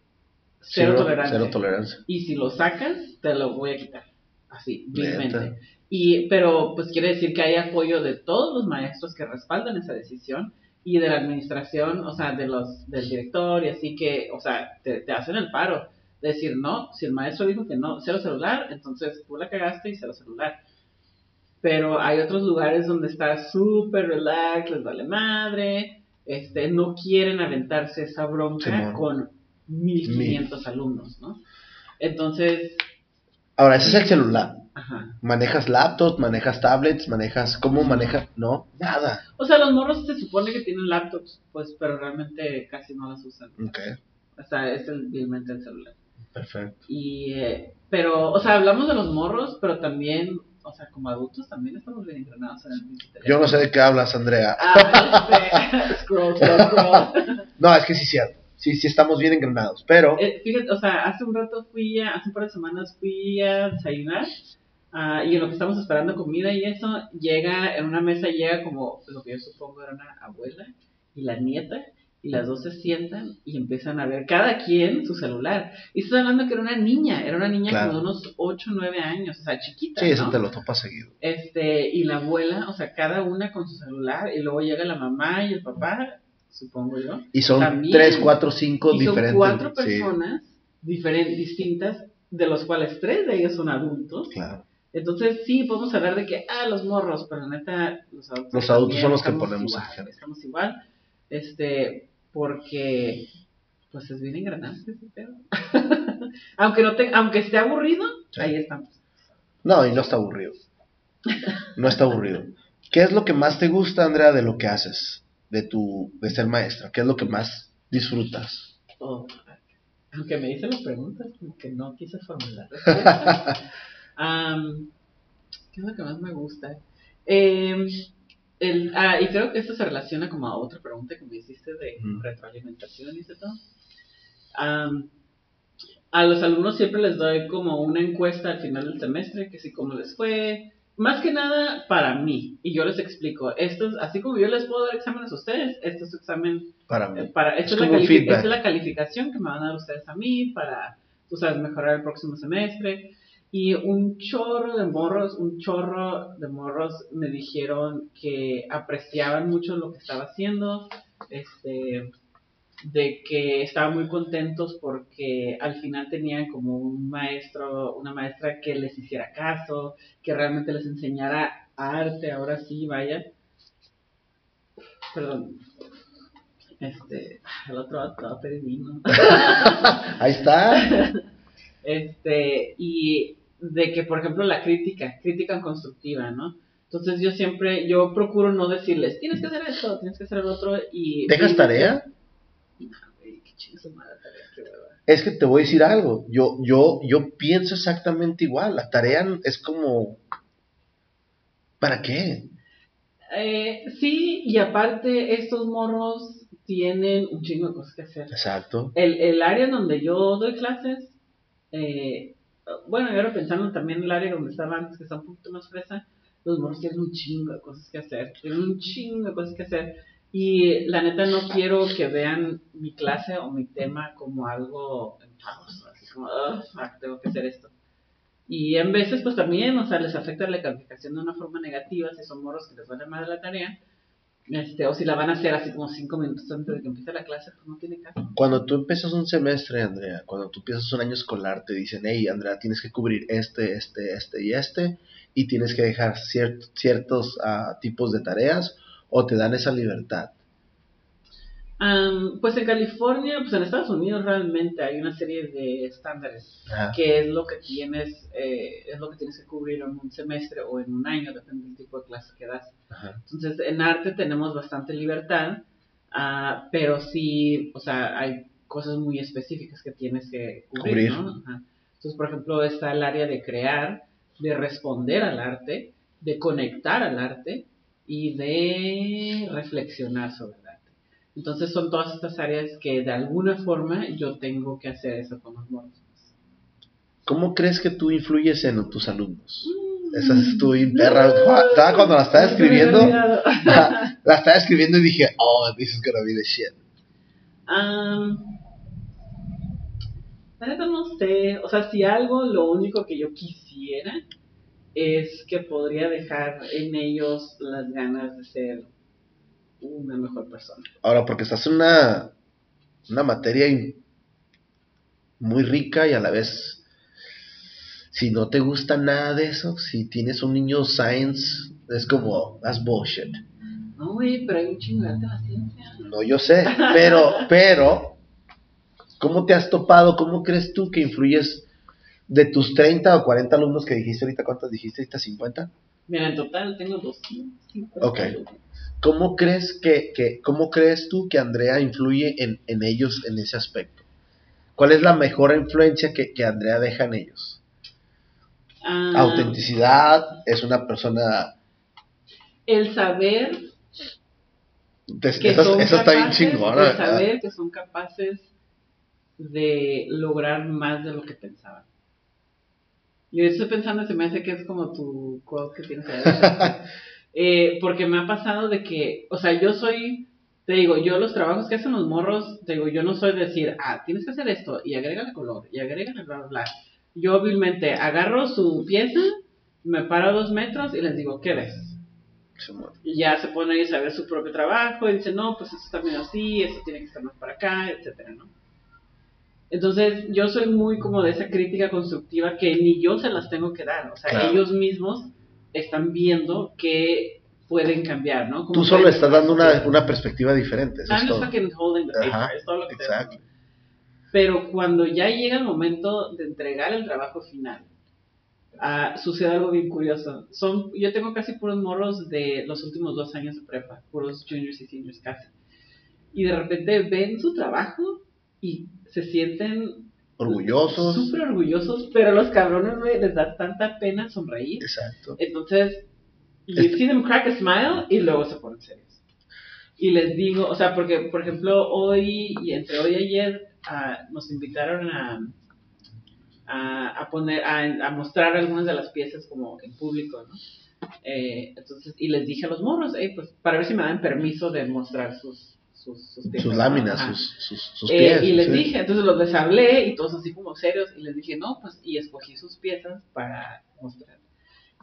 cero, tolerancia. Y si lo sacas, te lo voy a quitar. Así, vilmente. Y, pero pues quiere decir que hay apoyo de todos los maestros que respaldan esa decisión y de la administración, o sea, de los, del director y así que, o sea, te hacen el paro Decir, no, si el maestro dijo que no, cero celular, entonces tú la cagaste y cero celular. Pero hay otros lugares donde está súper relax, les vale madre, este, no quieren aventarse esa bronca con 1500 alumnos, ¿no? Entonces, Ahora, ese es el celular. ajá. ¿Manejas laptops? ¿Manejas tablets? ¿Manejas cómo manejas? No, nada. O sea, los morros se supone que tienen laptops, pues, pero realmente casi no las usan. Ok, O sea, es el, el celular. Perfecto. Y, eh, pero, o sea, hablamos de los morros, pero también, o sea, como adultos también estamos bien entrenados en el pinche Yo teléfono. no sé de qué hablas, Andrea. Ah, este, scroll, scroll, scroll. No, es que sí es cierto. Sí, sí estamos bien engranados. Pero, Eh, fíjate, o sea, hace un rato fui a, hace un par de semanas fui a desayunar ah, y en lo que estamos esperando comida y eso, llega, en una mesa llega como lo que yo supongo era una abuela y la nieta y las dos se sientan y empiezan a ver cada quien su celular. Y estoy hablando que era una niña, era una niña Claro. como de unos 8 o 9 años, o sea, chiquita. sí, eso te lo topas seguido. Este, y la abuela, o sea, cada una con su celular y luego llega la mamá y el papá, supongo yo. Y son También. tres, cuatro, cinco Y son diferentes. cuatro Sí, personas diferentes, distintas, de los cuales tres de ellos son adultos. claro. Entonces sí, podemos hablar de que, ah, los morros, pero la neta, los adultos, Los adultos también son los que ponemos igual. Estamos igual, este, porque, pues es bien engranante ese pedo. aunque, no te, aunque esté aburrido, Sí. ahí estamos. No, y no está aburrido. No está aburrido. ¿Qué es lo que más te gusta, Andrea, de lo que haces? De tu, de ser maestra. ¿Qué es lo que más disfrutas? Oh, aunque me hice las preguntas, como que no quise formular. ¿Qué es lo que más me gusta? Em, el, ah, y creo que esto se relaciona como a otra pregunta que me hiciste de Ujú. retroalimentación y todo. Am, a los alumnos siempre les doy como una encuesta al final del semestre, que si cómo les fue, más que nada para mí, y yo les explico, esto es, así como yo les puedo dar exámenes a ustedes, este es su examen Para eh, mí. para, esta, Es es la esta es la calificación que me van a dar ustedes a mí para, tú sabes, mejorar el próximo semestre. Y un chorro de morros, un chorro de morros me dijeron que apreciaban mucho lo que estaba haciendo, este, de que estaban muy contentos porque al final tenían como un maestro, una maestra que les hiciera caso, que realmente les enseñara arte, ahora sí, vaya. Perdón. Este, el otro va a pedir vino. Ahí está. Este, y de que, por ejemplo, la crítica, crítica constructiva, ¿no? Entonces yo siempre, yo procuro no decirles, tienes que hacer esto, tienes que hacer el otro, y... ¿Dejas tarea? No, güey, qué tarea, qué. Es que te voy a decir algo. Yo, yo, yo pienso exactamente igual. La tarea es como. ¿Para qué? Eh, sí, y aparte estos morros tienen un chingo de cosas que hacer. Exacto. El, el área en donde yo doy clases, eh, bueno, y ahora pensando también en el área donde estaba antes, que está un poquito más fresa, los morros tienen un chingo de cosas que hacer, tienen un chingo de cosas que hacer. Y la neta no quiero que vean mi clase o mi tema como algo así como, "Ugh, fuck, tengo que hacer esto. Y en veces, pues también, o sea, les afecta la calificación de una forma negativa si son morros que les vale más la tarea. Este, o si la van a hacer así como cinco minutos antes de que empiece la clase, pues no tiene caso. Cuando tú empiezas un semestre, Andrea, cuando tú empiezas un año escolar, te dicen, hey, Andrea, tienes que cubrir este, este, este y este, y tienes que dejar cier- ciertos ah, tipos de tareas, o te dan esa libertad. Am, pues en California, pues en Estados Unidos realmente hay una serie de estándares Ajá. que es lo que tienes, eh, es lo que tienes que cubrir en un semestre o en un año, depende del tipo de clase que das. Ajá. Entonces, en arte tenemos bastante libertad, ah, pero sí, o sea, hay cosas muy específicas que tienes que cubrir, Cubrir. ¿no? Ajá. Entonces, por ejemplo, está el área de crear, de responder al arte, de conectar al arte y de reflexionar sobre el arte. Entonces, son todas estas áreas que de alguna forma yo tengo que hacer eso con los monos. ¿Cómo crees que tú influyes en tus alumnos? Mm. Esa es tu perra. Estaba cuando la estaba escribiendo, la, la estaba escribiendo y dije, oh, this is gonna be the shit. Am, la neta no sé, o sea, si algo, lo único que yo quisiera es que podría dejar en ellos las ganas de ser una mejor persona. Ahora, porque estás en una, una materia muy rica y a la vez, si no te gusta nada de eso, si tienes un niño science, es como, that's bullshit. No, güey, pero hay un chingo de la ciencia. No, yo sé, pero, pero, ¿cómo te has topado? ¿Cómo crees tú que influyes de tus 30 o 40 alumnos que dijiste ahorita? ¿Cuántos dijiste ahorita? ¿50? Mira, en total tengo 250 Ok. ¿Cómo crees que, que cómo crees tú que Andrea influye en, en ellos en ese aspecto? ¿Cuál es la mejor influencia que, que Andrea deja en ellos? Ah, Autenticidad, es una persona... El saber que son esa está bien chingona. el saber que son capaces de lograr más de lo que pensaban. Yo estoy pensando, se me hace que es como tu quote que tienes ahí. Eh, porque me ha pasado de que, o sea, yo soy, te digo, yo los trabajos que hacen los morros, te digo, yo no soy de decir, ah, tienes que hacer esto, y agrégale color, y agrégale bla, bla, bla. Yo hábilmente agarro su pieza, me paro a dos metros y les digo, ¿qué ves? Y ya se pone ellos a ver su propio trabajo y dicen, no, pues esto está bien así, esto tiene que estar más para acá, etcétera, ¿no? Entonces, yo soy muy como de esa crítica constructiva que ni yo se las tengo que dar. O sea, Claro. ellos mismos están viendo que pueden cambiar, ¿no? Como Tú solo estás dando una, una perspectiva diferente. Eso I'm es todo. fucking holding the paper, Ajá, es todo lo que exacto. haciendo. Pero cuando ya llega el momento de entregar el trabajo final, ah, sucede algo bien curioso. Son, yo tengo casi puros morros de los últimos dos años de prepa, puros juniors y seniors casi. Y de repente ven su trabajo y se sienten Orgullosos. súper orgullosos, pero los cabrones güey, les da tanta pena sonreír. Exacto. Entonces, you Es- see them crack a smile y luego se ponen serios. Y les digo, o sea, porque, por ejemplo, hoy y entre hoy y ayer ah, nos invitaron a, a, a poner, a, a mostrar algunas de las piezas como en público, ¿no? Eh, entonces, y les dije a los morros, "Ey, pues, para ver si me dan permiso de mostrar sus, sus, sus piezas, Sus láminas, Ajá. sus, sus, sus Eh, pies. y les sí. dije, entonces los les hablé y todos así como serios y les dije, no, pues, y escogí sus piezas para mostrar.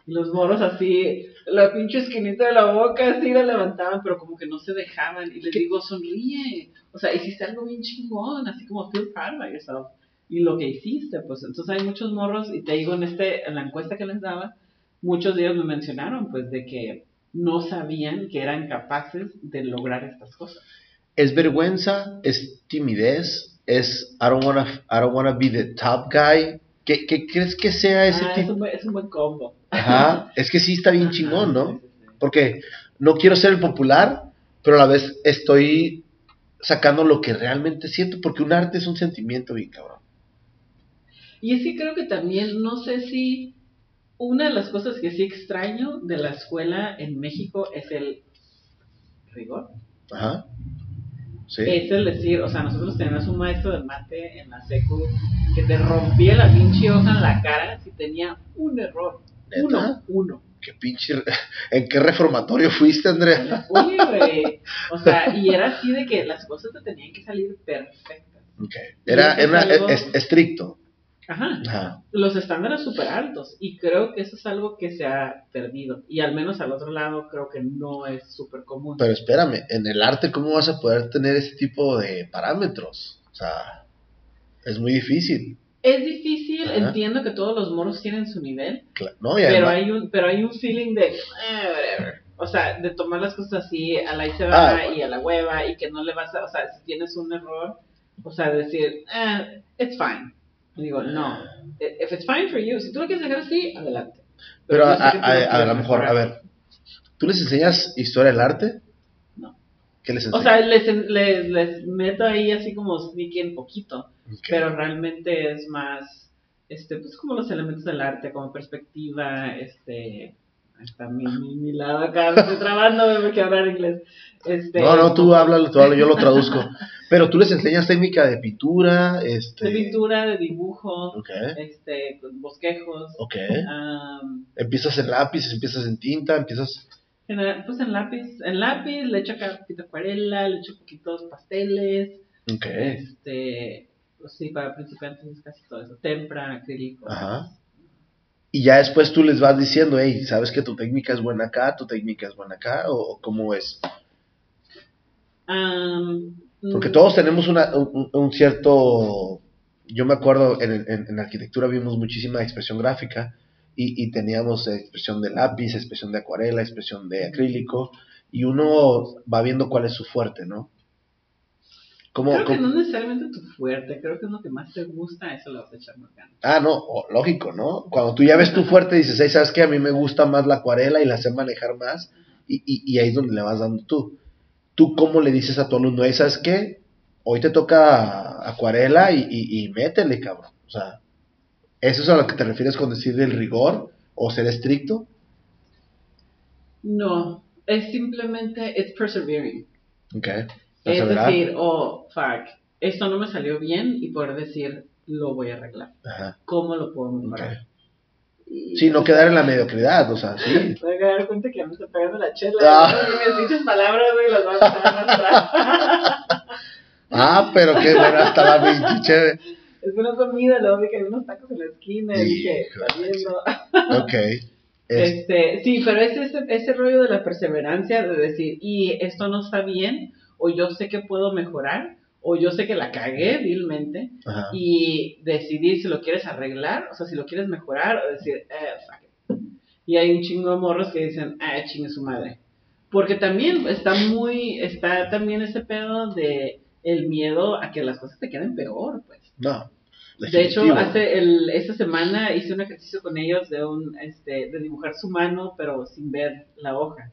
Y los moros así, la pinche esquinita de la boca así la levantaban, pero como que no se dejaban. Y les digo, sonríe. O sea, hiciste algo bien chingón, así como feel proud of yourself. Y lo que hiciste, pues entonces hay muchos morros, y te digo, en este en la encuesta que les daba, muchos de ellos me mencionaron, pues, de que no sabían que eran capaces de lograr estas cosas. Es vergüenza, es timidez, es I don't wanna, I don't wanna be the top guy. ¿Qué, qué crees que sea ese Ah, es, tipo? un, buen- es un buen combo. Ajá, es que sí está bien chingón, ¿no? Porque no quiero ser el popular, pero a la vez estoy sacando lo que realmente siento, porque un arte es un sentimiento bien cabrón. Y es que creo que también, no sé si una de las cosas que sí extraño de la escuela en México es el rigor. Ajá. Sí. Es el decir, o sea, nosotros teníamos un maestro de mate en la secu que te rompía la pinche hoja en la cara si tenía un error. Uno, ¿Neta? uno. Qué pinche. ¿En qué reformatorio fuiste, Andrea? Oye, güey. O sea, y era así de que las cosas te tenían que salir perfectas. Ok. Era, era algo- es- estricto. Ajá. Ajá. los estándares súper altos y creo que eso es algo que se ha perdido y al menos al otro lado creo que no es súper común. Pero espérame, en el arte, ¿cómo vas a poder tener ese tipo de parámetros? O sea, es muy difícil. Es difícil, Ajá. entiendo que todos los moros tienen su nivel, Cla- ¿no? Pero hay un pero hay un feeling de eh, whatever. O sea, de tomar las cosas así a la y se va Ah, bueno. y a la hueva y que no le vas a, o sea, si tienes un error, o sea, decir, eh, it's fine. Y digo, no, if it's fine for you, si tú lo quieres dejar así, adelante. Pero a, tú a- lo a- a quieres lo mejor, a ver, ¿tú les enseñas historia del arte? No. ¿Qué les O enseñas? sea, les, les, les meto ahí así como sneaky un poquito, pero realmente es más, este, pues como los elementos del arte, como perspectiva, este, está mi, mi, mi lado acá, me estoy trabando, me quiero hablar inglés. Este, no, no, tú háblalo, tú háblalo, yo lo traduzco. Pero tú les enseñas técnica de pintura, este... De pintura, de dibujo, Ok, este, bosquejos, ok. am, Empiezas en lápiz, empiezas en tinta, empiezas... en- pues en lápiz, en lápiz le echo acá poquito acuarela, le echo poquitos pasteles, Ok. este, pues sí, para principiantes es casi todo eso, tempra, acrílico. Ajá. Y ya después tú les vas diciendo, hey, ¿sabes que tu técnica es buena acá, tu técnica es buena acá? ¿O, cómo es? Am, Porque mm, todos tenemos una, un, un cierto yo me acuerdo, en, en, en arquitectura vimos muchísima expresión gráfica y, y teníamos expresión de lápiz, expresión de acuarela, expresión de acrílico, y uno va viendo cuál es su fuerte, ¿no? ¿Cómo, creo que no necesariamente tu fuerte, creo que es lo que más te gusta, eso lo vas a echar más ganas. Ah, no, lógico, ¿no? Cuando tú ya ves tu fuerte, dices, hey, ¿sabes qué? A mí me gusta más la acuarela y la sé manejar más, y, y, y ahí es donde le vas dando tú. ¿Tú cómo le dices a tu alumno, ¿sabes qué? Hoy te toca acuarela y, y, y métele, cabrón. O sea, ¿eso es a lo que te refieres con decir del rigor o ser estricto? No, es simplemente, it's persevering. Okay. Es decir, oh, fuck, esto no me salió bien y poder decir, lo voy a arreglar. Ajá. ¿Cómo lo puedo mejorar? Okay. Sí, no quedar en la mediocridad, o sea, sí. Me voy a dar cuenta que ya me está pegando la chela. Ah. Y mis dichas palabras, güey, las voy a atrás. ah, pero qué buena estaba mi chévere. Es una comida, luego vi que hay unos tacos en la esquina y dije, está viendo. ok. Este, sí, pero es ese, ese rollo de la perseverancia, de decir, y esto no está bien, o yo sé que puedo mejorar, o yo sé que la cagué vilmente, Ajá. y decidir si lo quieres arreglar, o sea, si lo quieres mejorar, o decir, eh, fuck it. Y hay un chingo de morros que dicen, ah, chingue su madre. Porque también está muy, está también ese pedo de el miedo a que las cosas te queden peor, pues. No. De hecho, hace el, esta semana hice un ejercicio con ellos de un, este, de dibujar su mano, pero sin ver la hoja.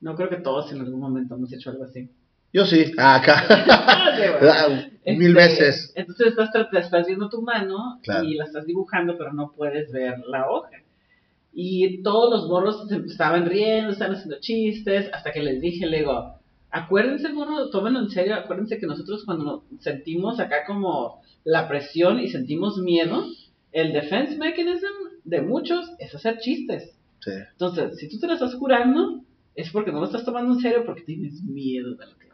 No creo que todos en algún momento hemos hecho algo así. Yo sí, ah, acá. Mil Este, veces. Entonces estás, estás viendo tu mano Claro. y la estás dibujando, pero no puedes ver la hoja. Y todos los morros estaban riendo, estaban haciendo chistes, hasta que les dije, le digo, acuérdense, morro, tómenlo en serio, acuérdense que nosotros cuando sentimos acá como la presión y sentimos miedo, el defense mechanism de muchos es hacer chistes. Sí. Entonces, si tú te la estás curando, es porque no lo estás tomando en serio, porque tienes miedo de lo que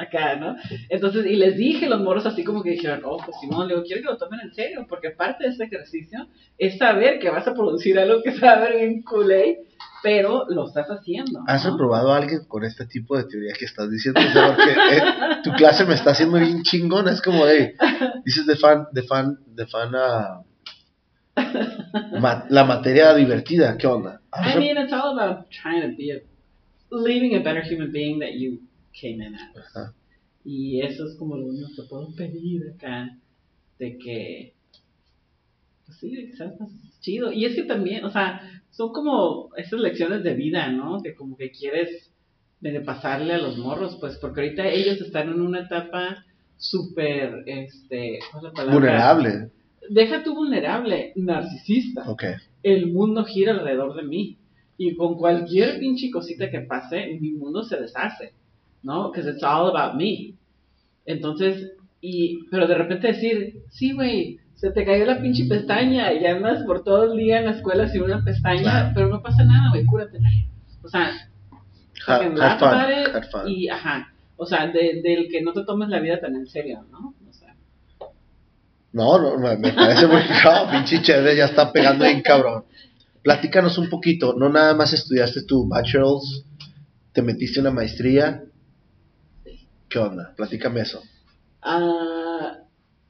acá, ¿no? Entonces, y les dije, los moros así como que dijeron, oh, pues Simón, le digo, quiero que lo tomen en serio, porque parte de este ejercicio es saber que vas a producir algo que se va a ver bien culé, pero lo estás haciendo. ¿Has ¿no? reprobado a alguien con este tipo de teoría que estás diciendo? O sea, porque eh, tu clase me está haciendo bien chingona. Es como de, dices de fan, de fan, de fan a ma- la materia divertida. ¿Qué onda? ¿Has I mean, it's all about trying to be a, leaving a better human being that you came in as. Ajá. Y eso es como lo único que puedo pedir acá, de que, pues sí, de que seas más chido. Y es que también, o sea, son como esas lecciones de vida, ¿no? Que como que quieres de pasarle a los morros, pues, porque ahorita ellos están en una etapa súper, este, ¿cuál es la palabra? Vulnerable. Deja tú vulnerable, narcisista Ok. el mundo gira alrededor de mí. Y con cualquier pinche cosita que pase, mi mundo se deshace, ¿no? Because it's all about me. Entonces, y, pero de repente decir, sí, güey, se te cayó la pinche pestaña y andas por todo el día en la escuela sin una pestaña, Claro. pero no pasa nada, güey, cúrate. O sea, Ha- have fun, y, ajá, o sea, de- del que no te tomes la vida tan en serio, ¿no? O sea, No, no, me me parece muy cabrón. Pinche chévere, ya está pegando bien cabrón. Platícanos un poquito. No nada más estudiaste tu bachelor's, te metiste una maestría. ¿Qué onda? Platícame eso. ah,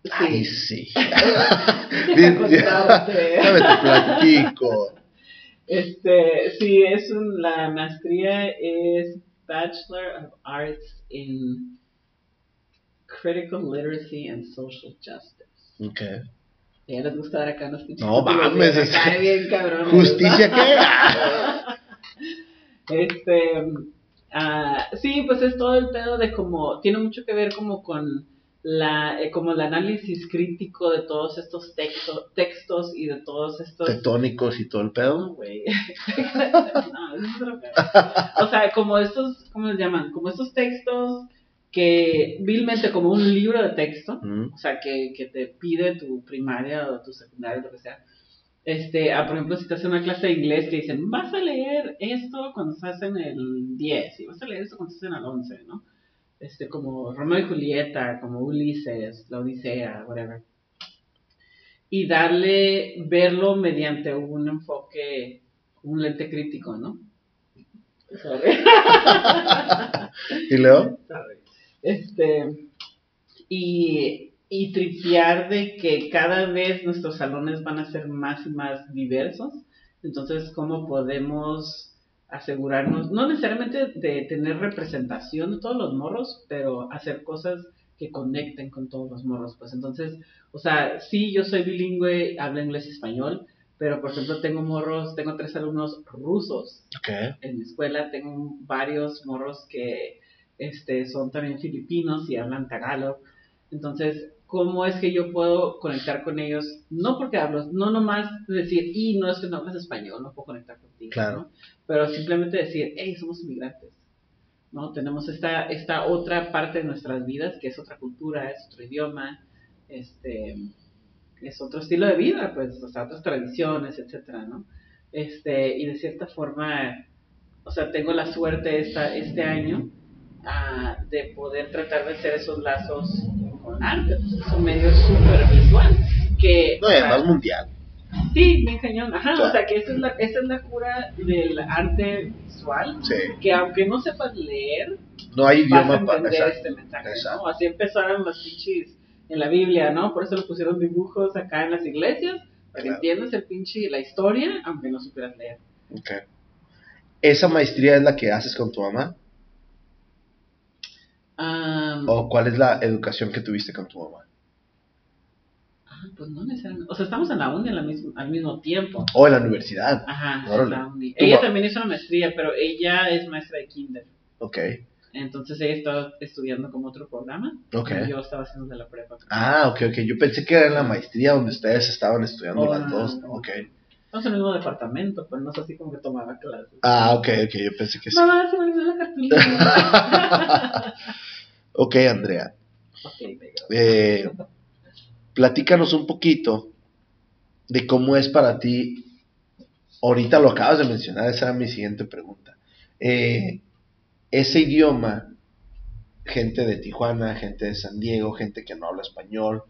sí. Ay, sí. Déjame te platico. Este, sí, es un, la maestría es Bachelor of Arts in Critical Literacy and Social Justice. Ok. Ya les gusta dar acá unos No mames, es- bien cabrón. ¿Justicia qué? Este, ah, sí, pues es todo el pedo de como, tiene mucho que ver como con la, eh, como el análisis crítico de todos estos texto, textos y de todos estos... Tectónicos y todo el No, pedo. güey. no, eso es otro pedo. O sea, como estos, ¿cómo les llaman? Como estos textos que vilmente como un libro de texto, Mm, o sea, que, que te pide tu primaria o tu secundaria, lo que sea. Este, ah, por ejemplo, si estás en una clase de inglés que dicen, vas a leer esto cuando estás en el 10 y vas a leer esto cuando estás en el 11, ¿no? Este, como Romeo y Julieta, como Ulises, la Odisea, whatever. Y darle, verlo mediante un enfoque, un lente crítico, ¿no? Sorry. ¿Y luego? Este, y y tripear de que cada vez nuestros salones van a ser más y más diversos. Entonces, ¿cómo podemos asegurarnos, no necesariamente de tener representación de todos los morros, pero hacer cosas que conecten con todos los morros? Pues entonces, o sea, sí, yo soy bilingüe, hablo inglés y español, pero por ejemplo tengo morros, tengo tres alumnos rusos en mi escuela, tengo varios morros que este, son también filipinos y hablan tagalog. Entonces, ¿cómo es que yo puedo conectar con ellos? No porque hablo, no nomás decir, y no es que no hablas español, no puedo conectar contigo, Claro. ¿no? Pero simplemente decir, hey, somos inmigrantes, ¿no? Tenemos esta, esta otra parte de nuestras vidas que es otra cultura, es otro idioma, este, es otro estilo de vida, pues, o sea, otras tradiciones, etcétera, ¿no? Este, y de cierta forma, o sea, tengo la suerte esta, este año ah, de poder tratar de hacer esos lazos arte, pues, es un medio súper visual, que... No, y además mundial. Sí, bien cañón. Ajá, Claro. o sea que esa es, la, esa es la cura del arte visual. Sí. Que aunque no sepas leer, No hay vas a idioma para. entender este mensaje. ¿no? Así empezaron los pinches en la Biblia, ¿no? Por eso le pusieron dibujos acá en las iglesias, para que entiendas el pinche, la historia, aunque no supieras leer. Ok. ¿Esa maestría es la que haces con tu mamá? ¿O cuál es la educación que tuviste con tu mamá? ah, pues no necesariamente. O sea, estamos en la uni la misma- al mismo tiempo. ¿O en la universidad? Ajá, en Órale. la uni. ¿Tu Ella también hizo una maestría, pero ella es maestra de kinder. Ok. Entonces ella estaba estudiando como otro programa. Ok. Y yo estaba haciendo de la prepa. Ah, ok, ok. Yo pensé que era en la maestría donde ustedes estaban estudiando Oh, las no, dos. no. Ok. Estamos en el mismo departamento, pero no es así como que tomaba clases. Ah, ok, ok. Yo pensé que sí. Mamá, se me olvidó la cartulina. Ok, Andrea. ok, negro. Eh, platícanos un poquito de cómo es para ti. Ahorita lo acabas de mencionar, esa era mi siguiente pregunta. Eh, ese idioma, gente de Tijuana, gente de San Diego, gente que no habla español,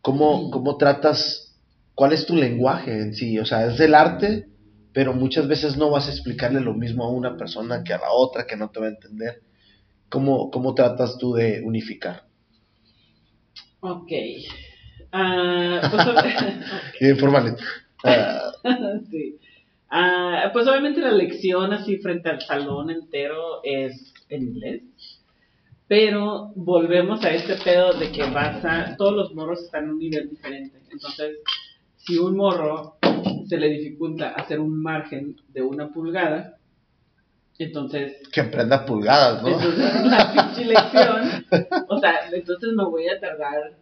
¿cómo, cómo tratas? ¿Cuál es tu lenguaje en sí? O sea, es del arte, pero muchas veces no vas a explicarle lo mismo a una persona que a la otra, que no te va a entender. ¿Cómo, cómo tratas tú de unificar? Ok. Ah, pues, Bien formal. Sí. Ah, pues obviamente la lección así frente al salón entero es en inglés. Pero volvemos a este pedo de que vas a. Todos los morros están en un nivel diferente. Entonces, si un morro se le dificulta hacer un margen de una pulgada, entonces que aprenda pulgadas, ¿no? Entonces, la pinche lección, o sea, entonces me voy a tardar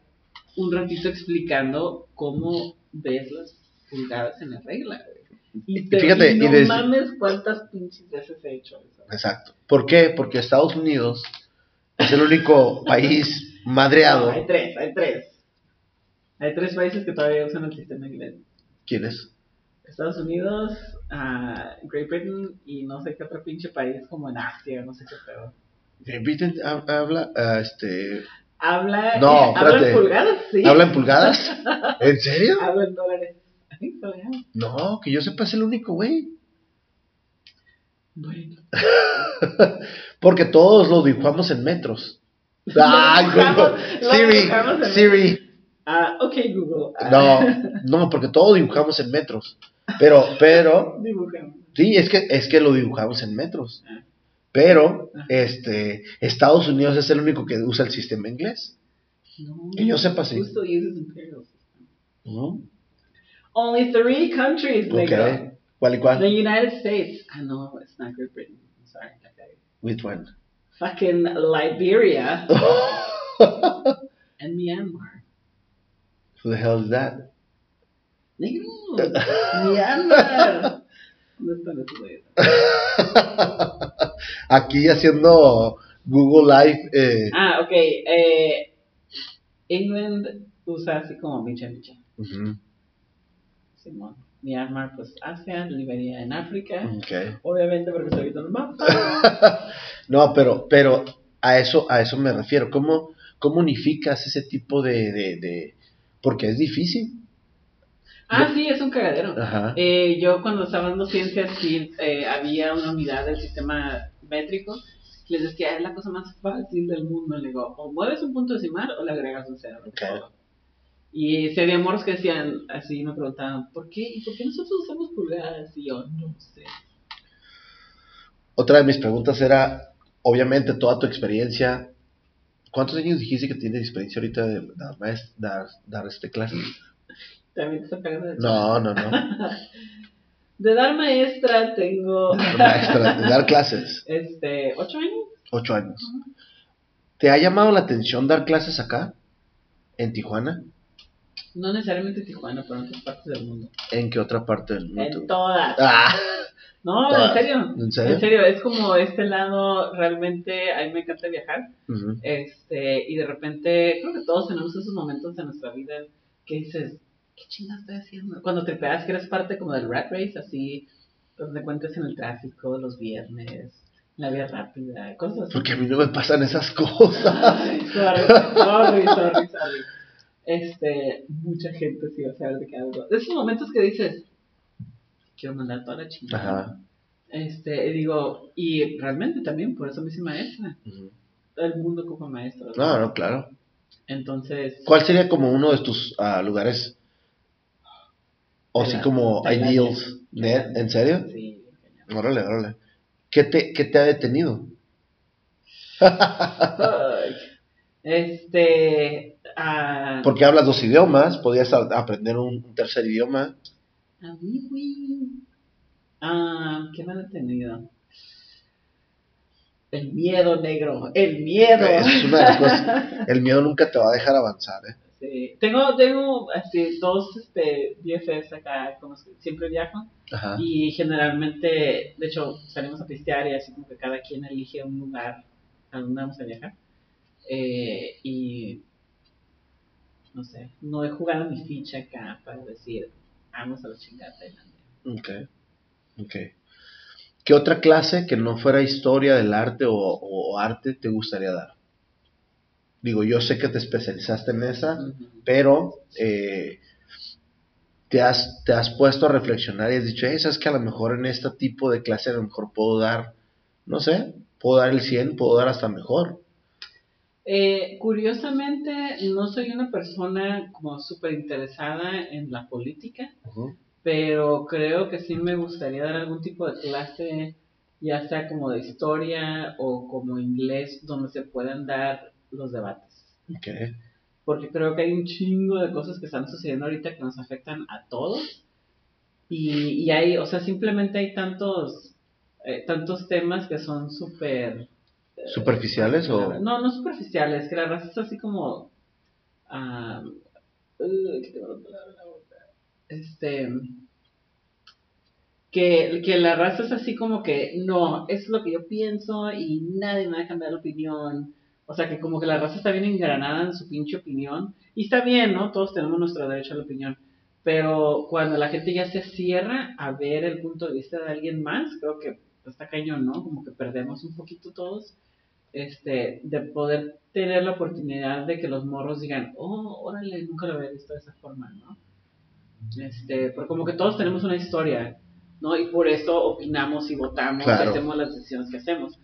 un ratito explicando cómo ves las pulgadas en la regla, güey. Y, te, fíjate, y y no mames cuántas pinches veces he hecho eso. Exacto. ¿Por qué? Porque Estados Unidos es el único país No, madreado. hay tres, hay tres. Hay tres países que todavía usan el sistema inglés. ¿Quién es? Estados Unidos, ah, Great Britain y no sé qué otro pinche país como en Asia, no sé qué pedo. Britain ha- habla, ah, este, Habla, No, habla espérate. en pulgadas, sí. ¿habla en pulgadas? ¿En serio? Habla en dólares. No, que yo sepa es el único, güey. Bueno. Porque todos lo dibujamos en metros. Ay, Siri, Siri. Ah, ok, Google. Ah, No, no, porque todos dibujamos en metros. Pero, pero, Dibujamos. Sí, es que, es que lo dibujamos en metros. Pero, este, Estados Unidos es el único que usa el sistema inglés. No, Que yo sepa, sí. Justo uses imperial. Ujú. Only three countries, negro. Ok. ¿Cuál y The cuál? United States. Ah, no, it's not Great Britain. I'm sorry. Okay. Which one? Fucking Liberia and Myanmar. Who the hell is that? Negro. Myanmar. ¿Dónde están esos güeyes? Aquí haciendo Google Live. Eh, Ah, ok. Eh, England usa así como micha micha. ujú, Simón. Myanmar, pues Asia, Liberia en África. ok. Obviamente porque estoy viendo el mapa. No, pero, pero a eso, a eso me refiero. ¿Cómo, cómo unificas ese tipo de, de, de- porque es difícil? Ah, sí, es un cagadero. Ajá. Eh, yo cuando estaba dando ciencias, sí, eh, había una unidad del sistema métrico Les decía, es la cosa más fácil del mundo. Le digo, o mueves un punto decimal o le agregas un cero. Y se había morros que decían, así me preguntaban, ¿por qué? ¿Y por qué nosotros usamos pulgadas? Y yo, no sé. Otra de mis preguntas era, obviamente, toda tu experiencia. ¿Cuántos años dijiste que tienes experiencia ahorita de dar, dar, dar este clases? También te está pegando de No, no, no. De dar maestra tengo, Maestra, de dar clases. este, ocho años. Ocho años. ¿Te ha llamado la atención dar clases acá? ¿En Tijuana? No necesariamente Tijuana, pero en otras partes del mundo. ¿En qué otra parte del mundo? En todas. Ah, No, en serio. ¿En serio? En serio, es como este lado, realmente, a mí me encanta viajar. Este, y de repente, creo que todos tenemos esos momentos en nuestra vida que dices, ¿qué chingas estoy haciendo? Cuando te pegas que eres parte como del rat race, así, donde te encuentres en el tráfico, los viernes, la vía rápida, cosas así. Porque a mí no me pasan esas cosas. Ay, sorry, sorry, sorry, sorry. Este, mucha gente sí va a saber de qué hablo. De esos momentos que dices, quiero mandar toda la chingada. Ajá. Este, digo, y realmente también, por eso me hice maestra. Ujú. El mundo como maestro. No, no, claro. Entonces, ¿Cuál sería como uno de tus ah, lugares? O así como ideals. ¿Net? ¿En serio? sí, Órale, órale. ¿Qué te, qué te ha detenido? Este, ah, Porque hablas dos idiomas, podías aprender un, un tercer idioma. a mí, güey. Ah, ¿qué me ha detenido? El miedo negro, el miedo. Eso es una de las cosas. El miedo nunca te va a dejar avanzar, ¿eh? Sí. Tengo, tengo así, dos este, BFFs acá que siempre viajo. Ajá. Y generalmente, de hecho, salimos a pistear y así como que cada quien elige un lugar a donde vamos a viajar. Eh, y no sé, no he jugado mi ficha acá para decir, vamos a la chingada Tailandia. Ok. Ok. ¿Qué otra clase que no fuera historia del arte o, o arte te gustaría dar? Digo, yo sé que te especializaste en esa, pero eh, te, has, te has puesto a reflexionar y has dicho, "Eh, sabes que a lo mejor en este tipo de clase a lo mejor puedo dar, no sé, puedo dar el 100, puedo dar hasta mejor. Eh, curiosamente, no soy una persona como súper interesada en la política, pero creo que sí me gustaría dar algún tipo de clase, ya sea como de historia o como inglés, donde se puedan dar los debates. Ok. Porque creo que hay un chingo de cosas que están sucediendo ahorita que nos afectan a todos. Y, y hay, o sea, simplemente hay tantos, eh, tantos temas que son súper... eh, ¿Superficiales o...? No, no superficiales, que la raza es así como... ah, uh, Este... Que, que la raza es así como que, no, es lo que yo pienso y nadie me va a cambiar la opinión. O sea, que como que la raza está bien engranada en su pinche opinión. Y está bien, ¿no? Todos tenemos nuestro derecho a la opinión. Pero cuando la gente ya se cierra a ver el punto de vista de alguien más, creo que está cañón, ¿no? Como que perdemos un poquito todos este, de poder tener la oportunidad de que los morros digan, oh, órale, nunca lo había visto de esa forma, ¿no? Este, porque como que todos tenemos una historia, ¿no? Y por eso opinamos y votamos Claro. y hacemos las decisiones que hacemos.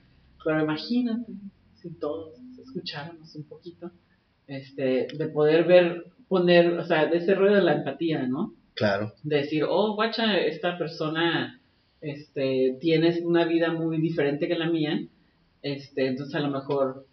Pero imagínate si todos escucháramos un poquito, este, de poder ver, poner, o sea, de ese rollo de la empatía, ¿no? Claro. de decir, oh, guacha, esta persona este, tiene una vida muy diferente que la mía, este, entonces a lo mejor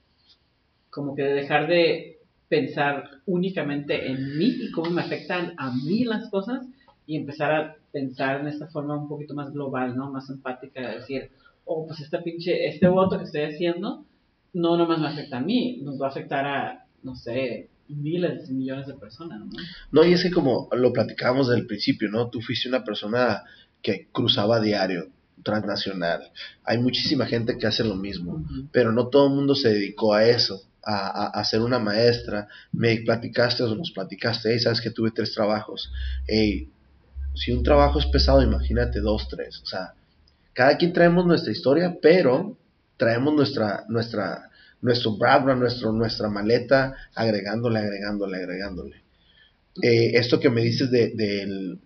como que dejar de pensar únicamente en mí y cómo me afectan a mí las cosas y empezar a pensar en esta forma un poquito más global, ¿no? Más empática, de decir, oh, pues esta pinche, este voto que estoy haciendo no nomás me afecta a mí, nos va a afectar a, no sé, miles y millones de personas, ¿no? No, y es que como lo platicábamos desde el principio, ¿no? Tú fuiste una persona que cruzaba diario, transnacional. Hay muchísima gente que hace lo mismo, pero no todo el mundo se dedicó a eso, a, ser una maestra. Me platicaste o nos platicaste, hey, sabes que tuve tres trabajos. Hey, si un trabajo es pesado, imagínate dos, tres. O sea, cada quien traemos nuestra historia, pero traemos nuestra, nuestra, nuestro background, nuestro, nuestra maleta, agregándole, agregándole, agregándole. Eh, esto que me dices de, del,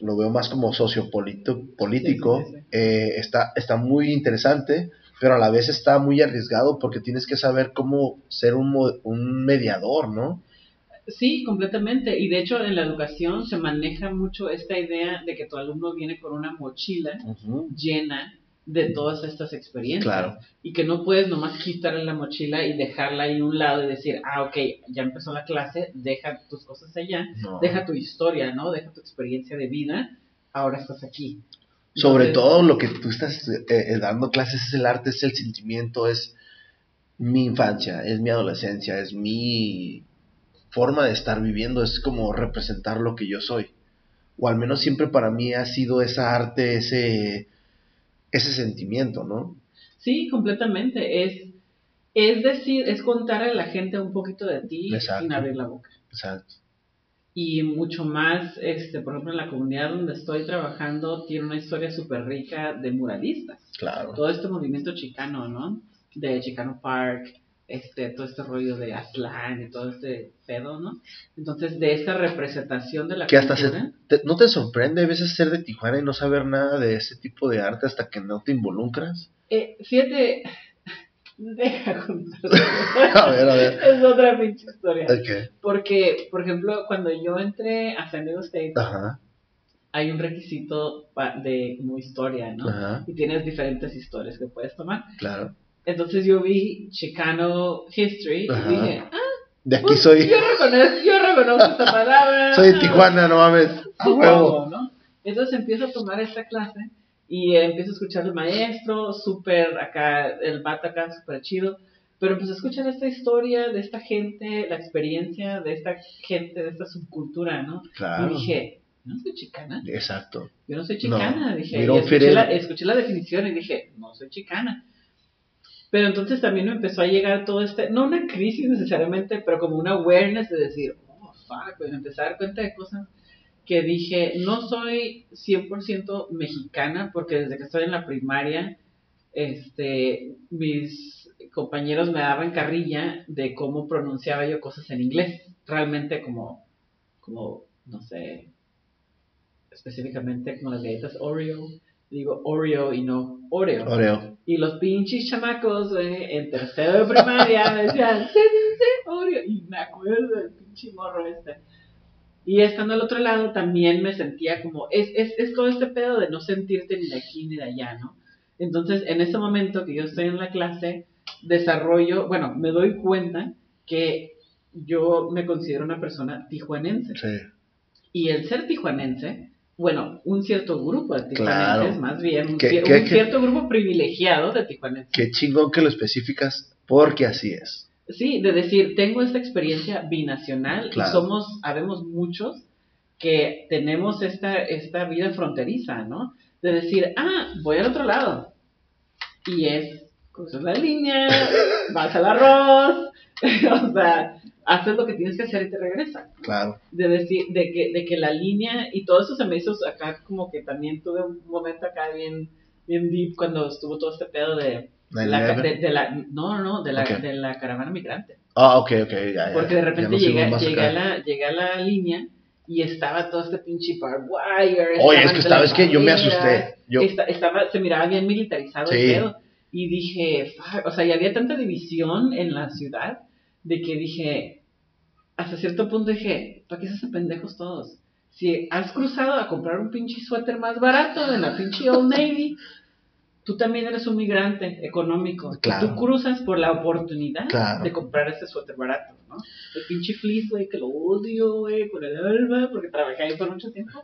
lo veo más como sociopolítico, político, eh, está, está muy interesante pero a la vez está muy arriesgado porque tienes que saber cómo ser un, un mediador, ¿no? Sí, completamente. Y de hecho en la educación se maneja mucho esta idea de que tu alumno viene con una mochila llena de todas estas experiencias. Claro. Y que no puedes nomás quitarle la mochila y dejarla ahí a un lado y decir, ah, ok, ya empezó la clase, deja tus cosas allá, No. deja tu historia, ¿no? Deja tu experiencia de vida, ahora estás aquí. Sobre todo lo que tú estás eh, eh, dando clases es el arte, es el sentimiento, es mi infancia, es mi adolescencia, es mi forma de estar viviendo, es como representar lo que yo soy. O al menos siempre para mí ha sido esa arte, ese, ese sentimiento, ¿no? Sí, completamente. Es, es decir, es contar a la gente un poquito de ti Exacto. sin abrir la boca. Exacto. Y mucho más, este, por ejemplo, en la comunidad donde estoy trabajando tiene una historia súper rica de muralistas. Claro. Todo este movimiento chicano, ¿no? De Chicano Park, este, todo este rollo de Aztlán y todo este pedo, ¿no? Entonces, de esta representación de la Que hasta se- te- ¿No te sorprende a veces ser de Tijuana y no saber nada de ese tipo de arte hasta que no te involucras? eh, fíjate, deja contar. A ver, a ver. es otra pinche historia. Porque, por ejemplo, cuando yo entré a San Diego State, Ajá, hay un requisito de como historia, ¿no? ajá, y tienes diferentes historias que puedes tomar. claro. Entonces yo vi Chicano History Ajá. y dije, ah, De aquí pues, soy. yo reconozco, yo reconozco esta palabra. Soy de Tijuana, no mames. A Supongo, huevo. ¿no? Entonces empiezo a tomar esta clase y eh, empiezo a escuchar al maestro, súper acá, el vato acá, súper chido. Pero empecé a escuchar esta historia de esta gente, la experiencia de esta gente, de esta subcultura, ¿no? Claro. Y dije, no soy chicana. Exacto. Yo no soy chicana, No, dije. escuché, la, escuché la definición y dije, no soy chicana. Pero entonces también me empezó a llegar todo este, no una crisis necesariamente, pero como una awareness de decir, oh, fuck, pues me empecé a dar cuenta de cosas que dije, no soy 100% mexicana porque desde que estoy en la primaria, este, mis compañeros me daban carrilla de cómo pronunciaba yo cosas en inglés. Realmente como, como, no sé, específicamente como las galletas Oreo. Digo Oreo y no Oreo. Oreo. Y los pinches chamacos, güey, en tercero de primaria me decían, sí, sí, sí, Oreo. Y me acuerdo del pinche morro este. Y estando al otro lado también me sentía como, es, es, es todo este pedo de no sentirte ni de aquí ni de allá, ¿no? Entonces, en ese momento que yo estoy en la clase, desarrollo, bueno, me doy cuenta que yo me considero una persona tijuanense. Sí. Y el ser tijuanense, bueno, un cierto grupo de tijuanenses, Claro. más bien, un, ¿Qué- cier- qué- un qué? cierto grupo privilegiado de tijuanenses. Qué chingón que lo especificas porque así es. Sí, de decir, tengo esta experiencia binacional Claro. y somos, habemos muchos que tenemos esta, esta vida fronteriza, ¿no? De decir, ah, voy al otro lado. Y es, cruzas la línea, vas al arroz, o sea, haces lo que tienes que hacer y te regresas. Claro. de decir, de que, de que la línea, y todo eso se me hizo acá como que también tuve un momento acá bien, bien deep cuando estuvo todo este pedo de, de la, 9/11. de, de la, no, no, de la, Ok. de la caravana migrante. Ah, ok, ok, ya, ya. Porque de repente llegué, llegué, a la, llegué a la línea y estaba todo este pinche barbed wire. Oye, es que de estaba, las es que yo me asusté. Yo, esta- estaba, se miraba bien militarizado Sí. el pedo. Y dije, "Fuck", o sea, y había tanta división en la ciudad de que dije, hasta cierto punto dije, ¿para qué se hacen pendejos todos? Si has cruzado a comprar un pinche suéter más barato en la pinche Old Navy, tú también eres un migrante económico. Claro. Tú cruzas por la oportunidad Claro. de comprar ese suéter barato, ¿no? El pinche fleece, güey, que lo odio, güey, con el alma, porque trabajé ahí por mucho tiempo.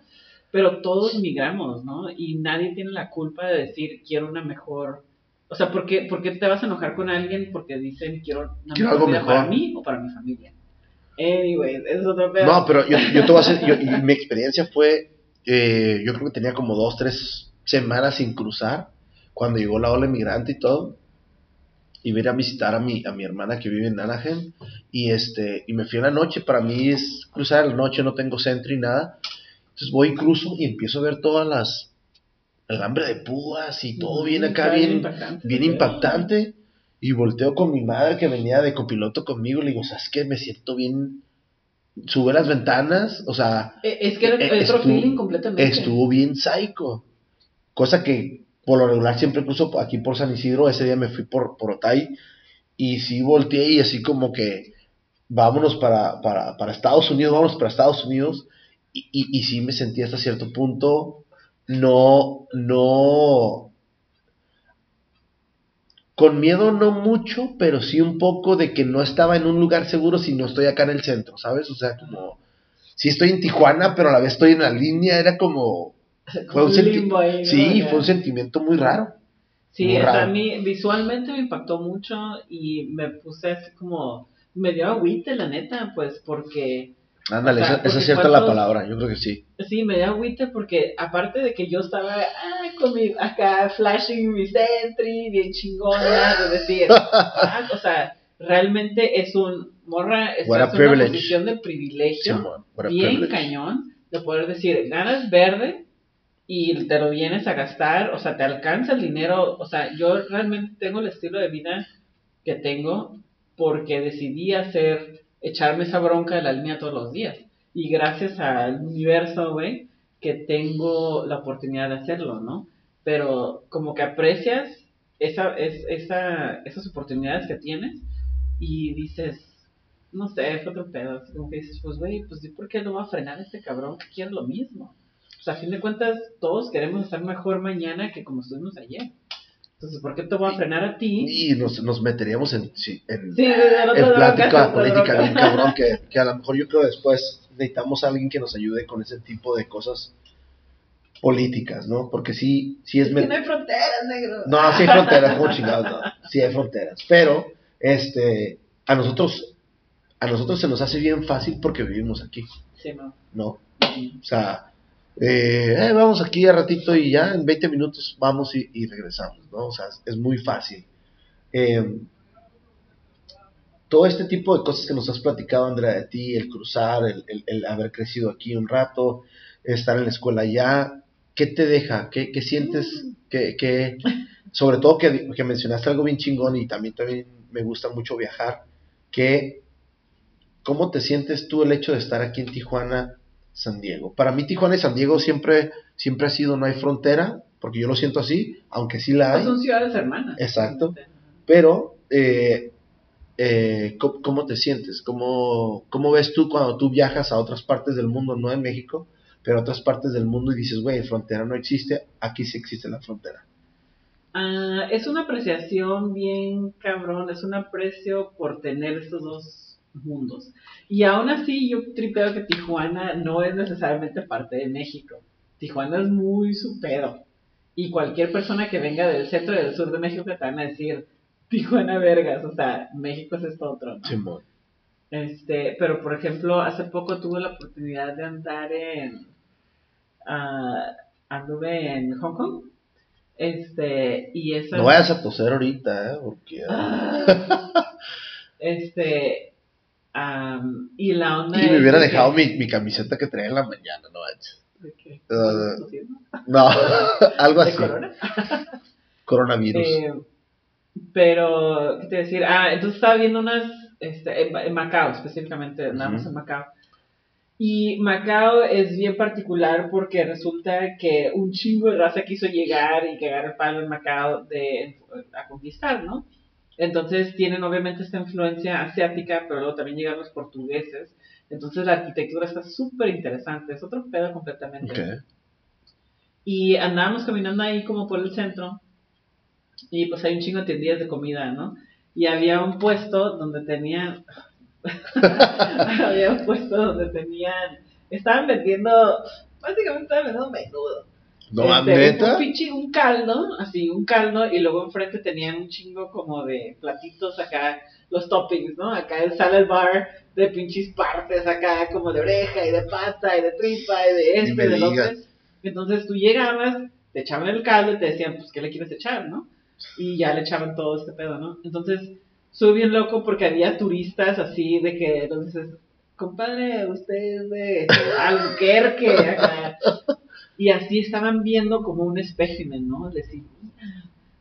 Pero todos migramos, ¿no? Y nadie tiene la culpa de decir, quiero una mejor... O sea, ¿por qué, por qué te vas a enojar con alguien porque dicen, quiero una Quiero mejor algo mejor. para mí o para mi familia? Anyway, es otro pedo. No, pero yo, yo te voy a hacer, yo- y mi experiencia fue, eh, yo creo que tenía como dos, tres semanas sin cruzar, cuando llegó la ola inmigrante y todo, y vine a visitar a mi, a mi hermana que vive en Anaheim, y este, y me fui en la noche, para mí es cruzar la noche, no tengo centro y nada, entonces voy y cruzo y empiezo a ver todas las, alambre de púas y todo bien acá, bien, impactante. bien impactante. Y volteo con mi madre que venía de copiloto conmigo. Le digo, ¿sabes qué? Me siento bien. Sube las ventanas. O sea, Eh, Es que era Eh, otro feeling completamente. estuvo bien psycho. Cosa que por lo regular siempre cruzo aquí por San Isidro, ese día me fui por, por Otay y sí volteé y así como que vámonos para, para, para Estados Unidos, vámonos para Estados Unidos y, y, sí me sentí hasta cierto punto no, no, con miedo no mucho, pero sí un poco de que no estaba en un lugar seguro si no estoy acá en el centro, ¿sabes? O sea, como, sí estoy en Tijuana, pero a la vez estoy en la línea, era como, fue un, senti ahí, sí, fue un sentimiento muy raro. Sí, Muy o sea, a raro. mí visualmente me impactó mucho y me puse así como, me dio agüite la neta, pues porque, Ándale, O sea, esa, es cierta la palabra, yo creo que sí. sí, me dio agüite porque aparte de que yo estaba ah, con mi, acá flashing mi Sentry, bien chingona, de decir, ah, o sea, realmente es un, morra, en una privilege. posición de privilegio a bien privilege. cañón de poder decir, ganas verde y te lo vienes a gastar, o sea, te alcanza el dinero, o sea, yo realmente tengo el estilo de vida que tengo porque decidí hacer, echarme esa bronca de la línea todos los días. Y gracias al universo, güey, que tengo la oportunidad de hacerlo, ¿no? Pero como que aprecias esa, es, esa, esas oportunidades que tienes y dices, no sé, fue otro pedo. Como que dices, pues, güey, pues, ¿y ¿por qué no va a frenar este cabrón que quiere lo mismo? A fin de cuentas, todos queremos estar mejor mañana que como estuvimos ayer. Entonces, ¿por qué te voy a frenar a ti? Y nos, nos meteríamos en, sí, en, Sí, plática política bien cabrón, que, que a lo mejor yo creo después necesitamos a alguien que nos ayude con ese tipo de cosas políticas, ¿no? Porque sí, sí es... Es me- que no hay fronteras, negro. No, sí hay fronteras, como chingados, no. Sí hay fronteras. Pero, este, a nosotros, a nosotros se nos hace bien fácil porque vivimos aquí, Sí, no. ¿no? O sea, eh, eh, vamos aquí a ratito y ya en 20 minutos vamos y, regresamos, ¿no? O sea, es, muy fácil. Eh, todo este tipo de cosas que nos has platicado, Andrea, de ti, el cruzar, el haber crecido aquí un rato, estar en la escuela ya, ¿qué te deja? ¿Qué, qué sientes? ¿Qué, qué- sobre todo que, que mencionaste algo bien chingón y también, también me gusta mucho viajar, que ¿cómo te sientes tú el hecho de estar aquí en Tijuana, San Diego? Para mí Tijuana y San Diego siempre, siempre ha sido no hay frontera, porque yo lo siento así, aunque sí la hay, son ciudades hermanas. Exacto. pero eh, eh, ¿cómo, cómo te sientes? ¿Cómo, ¿Cómo ves tú cuando tú viajas a otras partes del mundo, no en México, pero a otras partes del mundo y dices, güey, frontera no existe, aquí sí existe la frontera? Ah, es una apreciación bien cabrón, es un aprecio por tener estos dos mundos. Y aún así yo tripeo que Tijuana no es necesariamente parte de México. Tijuana es muy su pedo. Y cualquier persona que venga del centro y del sur de México te van a decir, Tijuana vergas, o sea, México es esto otro, ¿no? Simón. Este, pero por ejemplo, hace poco tuve la oportunidad de andar en. ah, anduve en Hong Kong. Este, y esa. No vayas a toser ahorita, ¿eh? Porque... Ah, este. Am, y la onda. y me hubiera de dejado que- mi, mi camiseta que traía en la mañana, no manches. ¿De qué? ¿Estás tosiendo? No, algo ¿De así. corona? Coronavirus. Eh, pero, ¿qué te decir? Ah, entonces estaba viendo unas, este, en, en Macao específicamente, andamos Ujú. en Macao. Y Macao es bien particular porque resulta que un chingo de raza quiso llegar y cagar el palo en Macao de, a conquistar, ¿no? Entonces tienen obviamente esta influencia asiática, pero luego también llegaron los portugueses. Entonces la arquitectura está súper interesante, es otro pedo completamente. Y andábamos caminando ahí como por el centro. Y pues hay un chingo de tiendas de comida, ¿no? Y había un puesto donde tenían. había un puesto donde tenían. Estaban vendiendo. Básicamente estaban vendiendo menudo. No, Este. Un, pinche, un caldo, así, un caldo. Y luego enfrente tenían un chingo como de platitos acá. Los toppings, ¿no? Acá el salad bar de pinches partes acá, como de oreja y de pata y de tripa y de este, me de lo digas. otro. Entonces tú llegabas, te echaban el caldo y te decían, pues, ¿qué le quieres echar, no? Y ya le echaban todo este pedo, ¿no? Entonces, soy bien loco porque había turistas así de que dices, compadre, usted es de Albuquerque, acá. Y así estaban viendo como un espécimen, ¿no?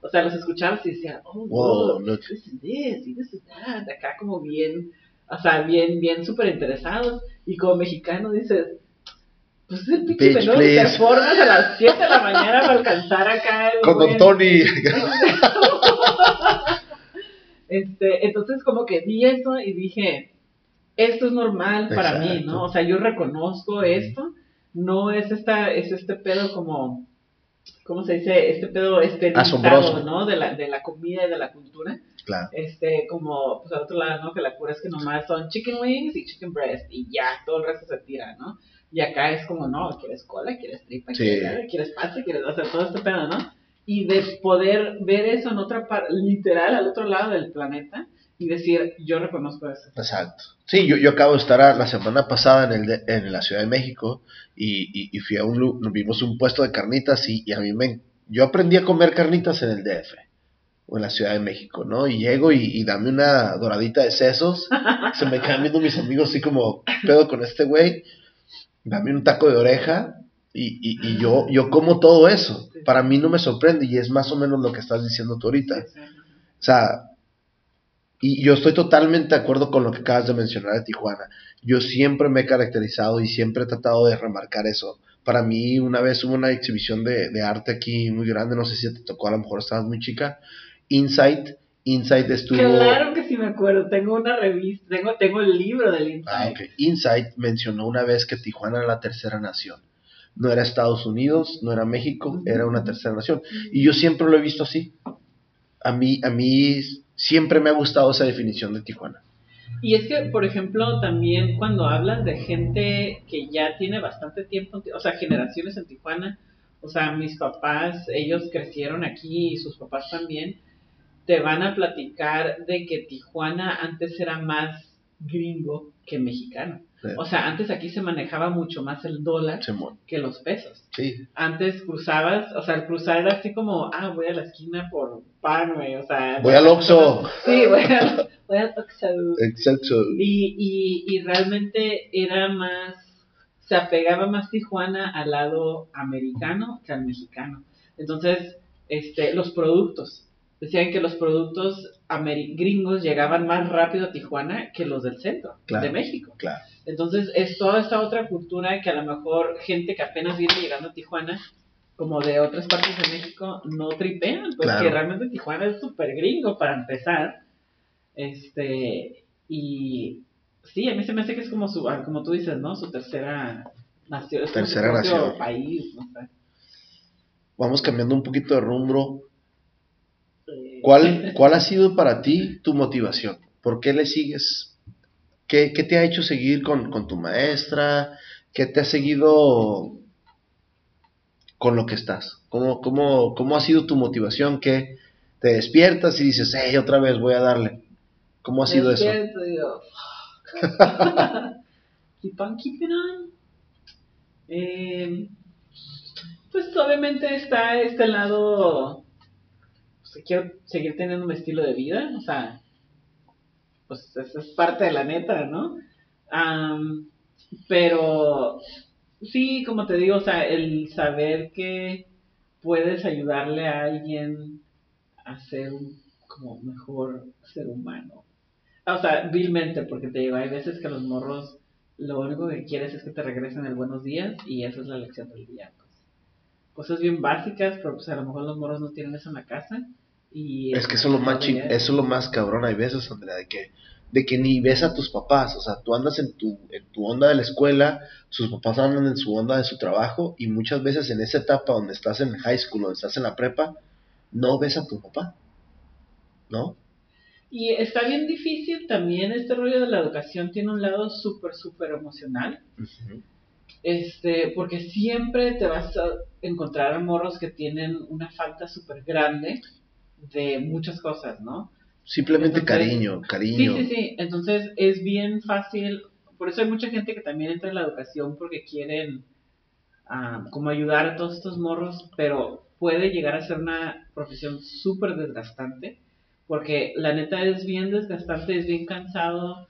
O sea, los escuchabas y decían, oh, Wow, look. this is this, y this is that, acá como bien, o sea, bien, bien súper interesados. Y como mexicano dices, Pues el pinche menú de performance a las 7 de la mañana para alcanzar acá el Con buen- Don Tony. Este, entonces como que vi eso y dije, esto es normal para mí, Exacto. ¿no? O sea, yo reconozco esto, no es esta, es este pedo como, ¿cómo se dice? Este pedo Asombroso. ¿no? De la, de la comida y de la cultura. Claro. Este, como, pues al otro lado, ¿no? Que la cura es que nomás son chicken wings y chicken breast y ya, todo el resto se tira, ¿no? Y acá es como, no, quieres cola, quieres tripa, Sí. quieres, quieres pasta, quieres hacer todo este pedo, ¿no? Y de poder ver eso en otra parte, literal, al otro lado del planeta y decir, yo reconozco eso. Exacto. Sí, yo, yo acabo de estar a- la semana pasada en, el de- en la Ciudad de México y, y, y fui a un, lu- vimos un puesto de carnitas y, y a mí me... Yo aprendí a comer carnitas en el DF o en la Ciudad de México, ¿no? Y llego y, dame una doradita de sesos, se me quedan viendo mis amigos así como, ¿qué pedo con este güey, dame un taco de oreja y yo, yo como todo eso. Para mí no me sorprende y es más o menos lo que estás diciendo tú ahorita. O sea, y yo estoy totalmente de acuerdo con lo que acabas de mencionar de Tijuana. Yo siempre me he caracterizado y siempre he tratado de remarcar eso. Para mí, una vez hubo una exhibición de, de arte aquí muy grande, no sé si te tocó, a lo mejor estabas muy chica. Insight, Insight estuvo... Claro que sí me acuerdo, tengo una revista, tengo, tengo el libro del Insight. Ah, ok. Insight mencionó una vez que Tijuana era la tercera nación. No era Estados Unidos, no era México, era una tercera nación. Y yo siempre lo he visto así. A mí, a mí siempre me ha gustado esa definición de Tijuana. Y es que, por ejemplo, también cuando hablas de gente que ya tiene bastante tiempo, o sea, generaciones en Tijuana, o sea, mis papás, ellos crecieron aquí y sus papás también, te van a platicar de que Tijuana antes era más gringo que mexicano. Sí. O sea, antes aquí se manejaba mucho más el dólar que los pesos. Sí, Antes cruzabas, o sea, el cruzar era así como, ah, voy a la esquina por pan, güey, o sea... Voy al Oxxo. Sí, voy, al Oxxo. exacto. Y, y, y realmente era más, se apegaba más Tijuana al lado americano que al mexicano. Entonces, este, los productos, decían que los productos gringos llegaban más rápido a Tijuana que los del centro Claro. de México. Claro. Entonces, es toda esta otra cultura que a lo mejor gente que apenas viene llegando a Tijuana, como de otras partes de México, no tripean, porque Claro. realmente Tijuana es súper gringo para empezar. Este, y sí, a mí se me hace que es como su, ah, como tú dices, ¿no? Su tercera nación, es como su Tercera nación. país, no sé. Vamos cambiando un poquito de rumbo. Eh, ¿Cuál, ¿Cuál ha sido para ti tu motivación? ¿Por qué le sigues? ¿Qué, qué te ha hecho seguir con, con tu maestra? ¿Qué te ha seguido con lo que estás? ¿Cómo, cómo, cómo ha sido tu motivación? ¿Qué te despiertas y dices, hey, otra vez voy a darle? ¿Cómo ha sido eso? despierto y digo, keep on keeping on. Eh, pues obviamente está este lado, pues, que quiero seguir teniendo un estilo de vida, o sea, pues eso es parte de la neta, ¿no? Pero sí, como te digo, o sea, el saber que puedes ayudarle a alguien a ser un como mejor ser humano. O sea, vilmente, porque te digo, hay veces que los morros lo único que quieres es que te regresen el buenos días y esa es la lección del día. Pues. Cosas bien básicas, pero pues a lo mejor los morros no tienen eso en la casa. Y Es que eso es lo más eso es lo más cabrón hay veces, Andrea, de que, de que ni ves a tus papás, o sea, tú andas en tu, en tu onda de la escuela, sus papás andan en su onda de su trabajo, y muchas veces en esa etapa donde estás en high school, donde estás en la prepa, no ves a tu papá, ¿no? Y está bien difícil también este rollo de la educación, tiene un lado súper, súper emocional. Este, porque siempre te vas a encontrar a morros que tienen una falta súper grande de muchas cosas, ¿no? Simplemente Entonces, cariño, Sí, cariño. sí, sí. Entonces es bien fácil. Por eso hay mucha gente que también entra en la educación porque quieren ah, como ayudar a todos estos morros, pero puede llegar a ser una profesión súper desgastante porque la neta es bien desgastante, es bien cansado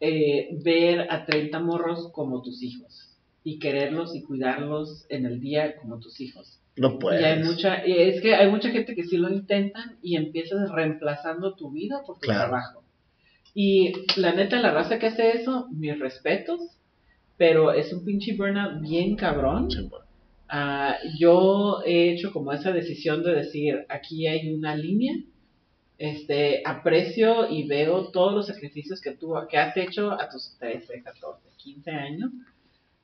eh, ver a 30 morros como tus hijos y quererlos y cuidarlos en el día como tus hijos. No puedes. Y hay mucha, y es que hay mucha gente que sí lo intentan y empiezas reemplazando tu vida por tu Claro. trabajo. Y la neta, la raza que hace eso, mis respetos, pero es un pinche burnout bien cabrón. Ah, yo he hecho como esa decisión de decir, aquí hay una línea, este, aprecio y veo todos los sacrificios que tú, que has hecho a tus 13, 14, 15 años,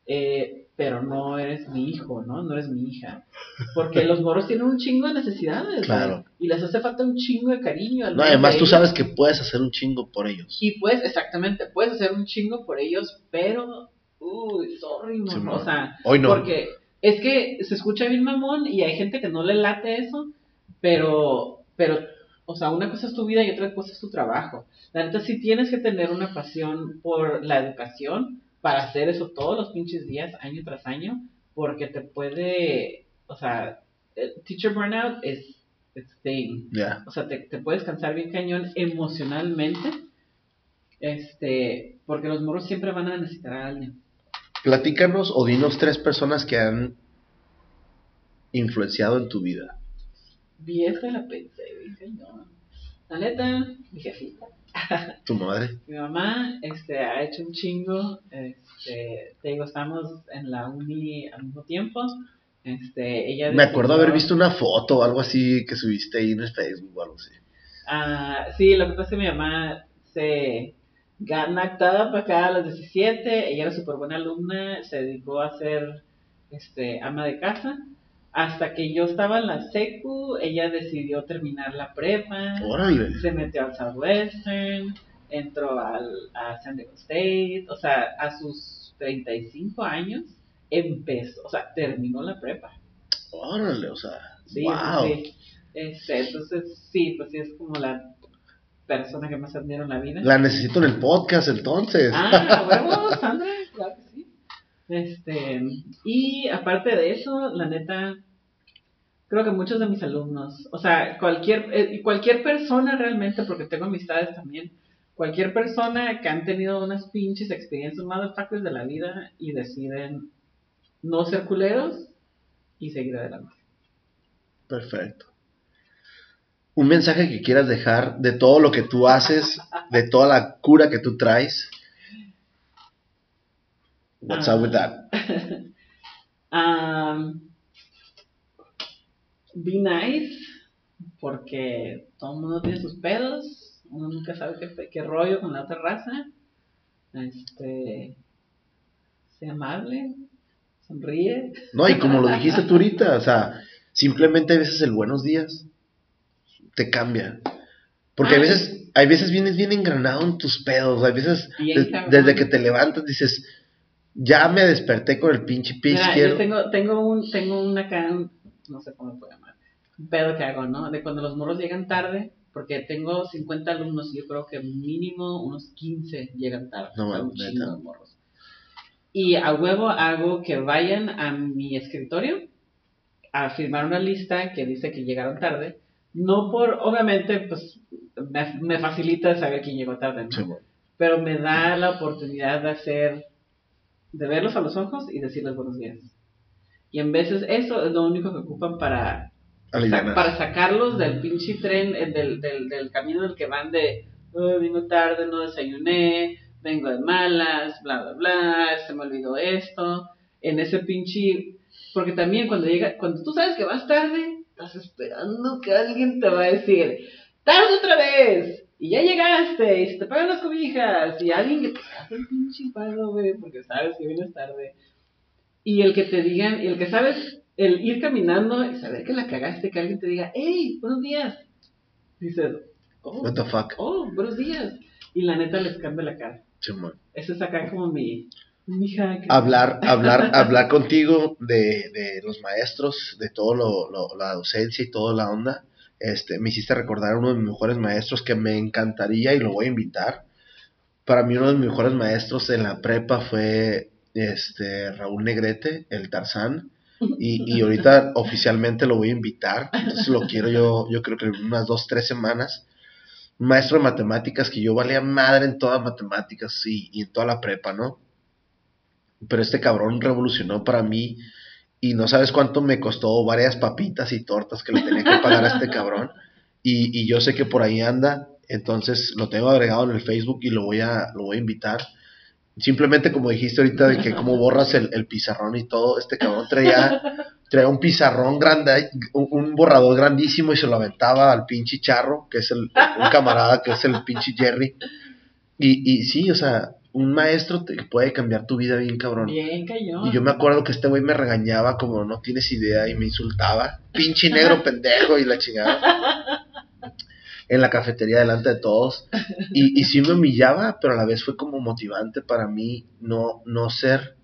eh, pero no eres mi hijo, ¿no? No eres mi hija. Porque los moros tienen un chingo de necesidades, Claro. Y les hace falta un chingo de cariño. al No, además de tú sabes que puedes hacer un chingo por ellos. Y pues, exactamente, puedes hacer un chingo por ellos, pero, uy, sorry, no, Sí, o sea, Hoy no. porque es que se escucha bien mamón y hay gente que no le late eso, pero, pero, o sea, una cosa es tu vida y otra cosa es tu trabajo. La neta sí tienes que tener una pasión por la educación para hacer eso todos los pinches días, año tras año, porque te puede, o sea, teacher burnout es, it's thing. Ya. O sea, te, te puedes cansar bien cañón emocionalmente, este, porque los morros siempre van a necesitar a alguien. Platícanos o dinos tres personas que han influenciado en tu vida. Vi esta y la pensé, bien cañón. La neta, mi jefita, Tu madre. mi mamá, este, ha hecho un chingo, este, te digo, estamos en la uni al mismo tiempo, este, ella Me acuerdo haber visto una foto o algo así que subiste ahí en el Facebook o algo así. Ah, sí, lo que pasa es que mi mamá se gana para acá a los 17, ella era súper buena alumna, se dedicó a ser este, ama de casa, hasta que yo estaba en la secu, ella decidió terminar la prepa, Órale. se metió al Southwestern, entró al, a San Diego State, o sea, a sus 35 años empezó, o sea, terminó la prepa. Órale, o sea. Sí, wow. sí. Este, entonces, sí, pues sí es como la persona que más admiro en la vida. La necesito en el podcast entonces. Ah, huevo, Sandra. Este, y aparte de eso, la neta, creo que muchos de mis alumnos, o sea, cualquier, eh, cualquier persona realmente, porque tengo amistades también, cualquier persona que han tenido unas pinches experiencias motherfuckers de la vida y deciden no ser culeros y seguir adelante. Perfecto. Un mensaje que quieras dejar de todo lo que tú haces, de toda la cura que tú traes. What's up with that? Um, be nice, porque todo el mundo tiene sus pedos, uno nunca sabe qué, qué rollo con la otra raza. Este, sea amable, sonríe. No, y como lo dijiste tú ahorita, o sea, simplemente a veces el buenos días te cambia. Porque a Ay. veces, hay veces vienes bien engranado en tus pedos, hay veces de- desde que te levantas dices, ya me desperté con el pinche pie Mira, yo tengo, tengo un, tengo una acá, un- no sé cómo se puede llamar, un pedo que hago, ¿no? De cuando los morros llegan tarde, porque tengo 50 alumnos y yo creo que mínimo unos 15 llegan tarde. No o sea, un chingo de morros. Y a huevo hago que vayan a mi escritorio a firmar una lista que dice que llegaron tarde. No por, obviamente, pues me, me facilita saber quién llegó tarde, ¿no? Sí, bueno. pero me da la oportunidad de hacer, de verlos a los ojos y decirles buenos días. Y en veces eso es lo único que ocupan para, sa- para sacarlos del pinche tren, eh, del, del, del camino en el que van de, "Ay, vino tarde, no desayuné, vengo de malas, bla, bla, bla, se me olvidó esto, en ese pinche, porque también cuando llega, cuando tú sabes que vas tarde, estás esperando que alguien te va a decir, tarde otra vez, y ya llegaste, y se te pagan las cobijas, y alguien que te hace el pinche paro, güey, porque sabes que vienes tarde. Y el que te digan, y el que sabes, el ir caminando y saber que la cagaste, que alguien te diga, hey, buenos días. Dices, oh, What the fuck? oh, buenos días. Y la neta les cambia la cara. Sí. Eso es acá como mi, mi hablar, hablar, hablar contigo de, de los maestros, de todo lo, lo- la docencia y toda la onda. Este, me hiciste recordar a uno de mis mejores maestros que me encantaría y lo voy a invitar. Para mí uno de mis mejores maestros en la prepa fue este Raúl Negrete, el Tarzán. Y, y ahorita oficialmente lo voy a invitar. Entonces lo quiero yo, yo creo que en unas dos, tres semanas. Maestro de matemáticas que yo valía madre en todas matemáticas y, y en toda la prepa, ¿no? pero este cabrón revolucionó para mí y no sabes cuánto me costó varias papitas y tortas que le tenía que pagar a este cabrón y, y yo sé que por ahí anda entonces lo tengo agregado en el Facebook y lo voy a lo voy a invitar Simplemente como dijiste ahorita de que como borras el, el pizarrón y todo, este cabrón traía, traía un pizarrón grande, un, un borrador grandísimo y se lo aventaba al pinche charro, que es el, un camarada, que es el pinche Jerry. Y, y sí, o sea, un maestro te puede cambiar tu vida bien cabrón. Bien cañón. Y yo me acuerdo que este güey me regañaba como no tienes idea y me insultaba. Pinche negro pendejo y la chingada. En la cafetería delante de todos. Y, y sí me humillaba, pero a la vez fue como motivante para mí no, no ser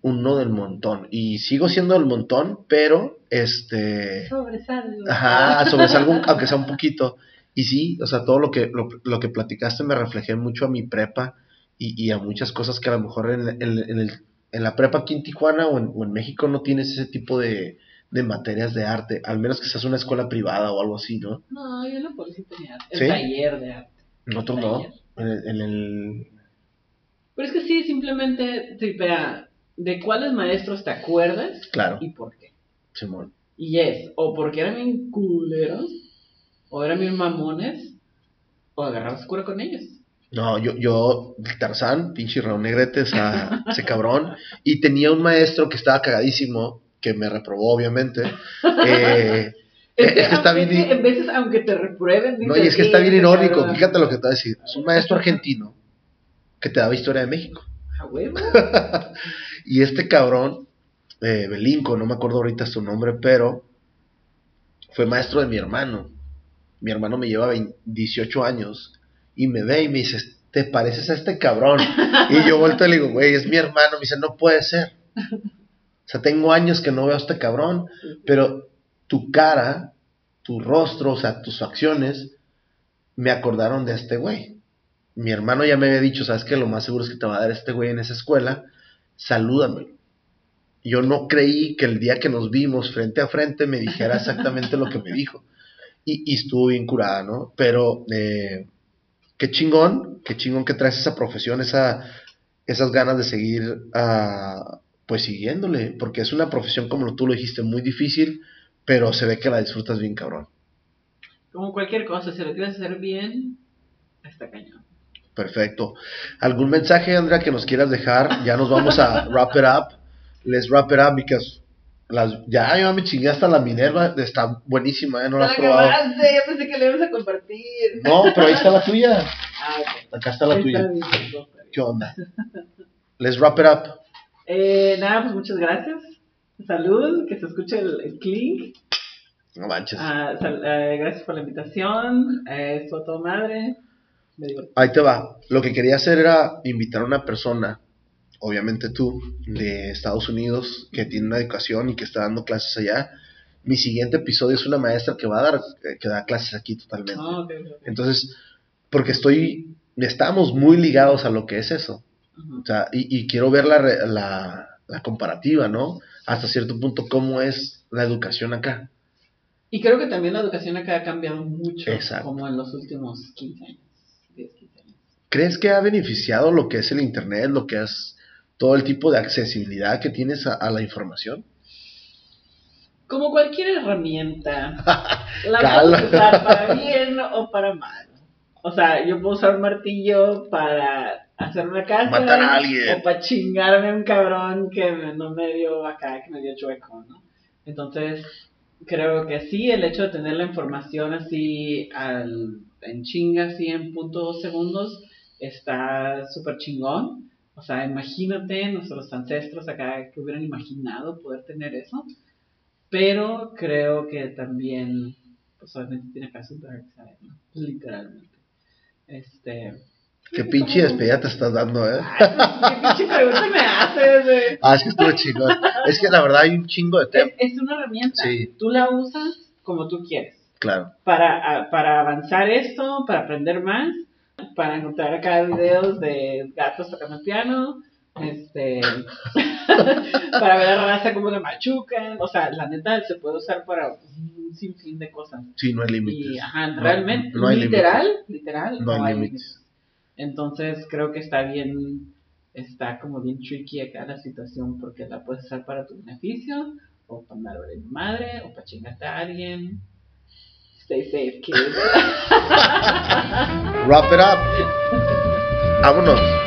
uno del montón. Y sigo siendo del montón, pero este... Sobresalgo. Ajá, sobresalgo, aunque sea un poquito. Y sí, o sea, todo lo que, lo, lo que platicaste me reflejé mucho a mi prepa y, y a muchas cosas que a lo mejor en, en- en el- en la prepa aquí en Tijuana o en, o en México no tienes ese tipo de, de materias de arte, al menos que seas una escuela privada o algo así, ¿no? No, yo en la policía tenía el ¿Sí? taller de arte. Nosotros no. En el, en el- Pero es que sí, simplemente, vea, ¿de cuáles maestros te acuerdas Claro, y por qué? Simón. Y es, o porque eran bien culeros, o eran bien mamones, o agarrabas cura con ellos. No, yo, yo, Tarzán, pinche Raúl Negrete, esa- ese cabrón, y tenía un maestro que estaba cagadísimo, que me reprobó, obviamente. Eh, Es que está bien- En veces, aunque te reprueben, No, y es que está bien "Eh, irónico. cabrón". Fíjate lo que te voy a decir. Es un maestro argentino que te daba historia de México. A huevo. Y este cabrón, eh, Belinco, no me acuerdo ahorita su nombre, pero fue maestro de mi hermano. Mi hermano me lleva 20 18 años y me ve y me dice, ¿te pareces a este cabrón? Y yo vuelto y le digo, güey, es mi hermano. Me dice, no puede ser. O sea, tengo años que no veo a este cabrón, pero tu cara, tu rostro, o sea, tus facciones, me acordaron de este güey. Mi hermano ya me había dicho, ¿sabes qué? Lo más seguro es que te va a dar este güey en esa escuela, salúdamelo. Yo no creí que el día que nos vimos frente a frente me dijera exactamente lo que me dijo. Y, y estuvo bien curada, ¿no? Pero eh, qué chingón, qué chingón que traes esa profesión, esa, esas ganas de seguir ah, pues siguiéndole, porque es una profesión, como tú lo dijiste, muy difícil, pero se ve que la disfrutas bien cabrón. Como cualquier cosa, si lo quieres hacer bien, está cañón. Perfecto. ¿Algún mensaje, Andrea, que nos quieras dejar? Ya nos vamos a wrap it up. Let's wrap it up because las, ya yo me chingué hasta la Minerva, está buenísima, ¿eh? No la has probado. acabaste, yo pensé que le ibas a compartir. No, pero ahí está la tuya. Ah. Acá está la tuya. bien, está bien. ¿Qué onda? Let's wrap it up. Eh, nada, pues muchas gracias. Salud, que se escuche el, el clink. No manches. Ah, sal- eh, gracias por la invitación. Eh, estuvo todo madre. Me. Ahí te va. Lo que quería hacer era invitar a una persona, obviamente tú, de Estados Unidos, que tiene una educación y que está dando clases allá. Mi siguiente episodio es una maestra que va a dar, eh, que da clases aquí totalmente. Ah. Entonces, porque estoy, estamos muy ligados a lo que es eso. O sea, y, y quiero ver la, la, la comparativa, ¿no? Hasta cierto punto, cómo es la educación acá. Y creo que también la educación acá ha cambiado mucho, Exacto. como en los últimos 15 años, 10, 15 años. ¿Crees que ha beneficiado lo que es el Internet, lo que es todo el tipo de accesibilidad que tienes a, a la información? Como cualquier herramienta, la puedes usar para bien o para mal. O sea, yo puedo usar un martillo para hacer una casa. Matar a alguien. O para chingarme a un cabrón que me- no me dio acá, que me dio chueco, ¿no? Entonces, creo que sí, el hecho de tener la información así al, en chinga, así en puntos segundos, está súper chingón. O sea, imagínate nuestros ancestros acá que hubieran imaginado poder tener eso. Pero creo que también, pues obviamente tiene acá su dark side, ¿no? Literalmente. Este. Qué pinche despedida te estás dando, ¿eh? Ay, pues, ¿Qué pinche pregunta me haces, güey? Ah, es que estuvo chingón. Es que la verdad hay un chingo de temas. Es, es una herramienta. Sí. Tú la usas como tú quieres. Claro. Para, para avanzar esto, para aprender más, para encontrar acá videos de gatos tocando el piano, este, para ver a raza como le machucan. O sea, la neta se puede usar para un sinfín de cosas. Sí, no hay Y, límites. ajá, No, realmente, no hay literal, literal, No hay límites. Entonces creo que está bien, está como bien tricky acá la situación porque la puedes usar para tu beneficio, o para andar de madre, o para chingarte a alguien. Stay safe, kids. Wrap it up. Vámonos.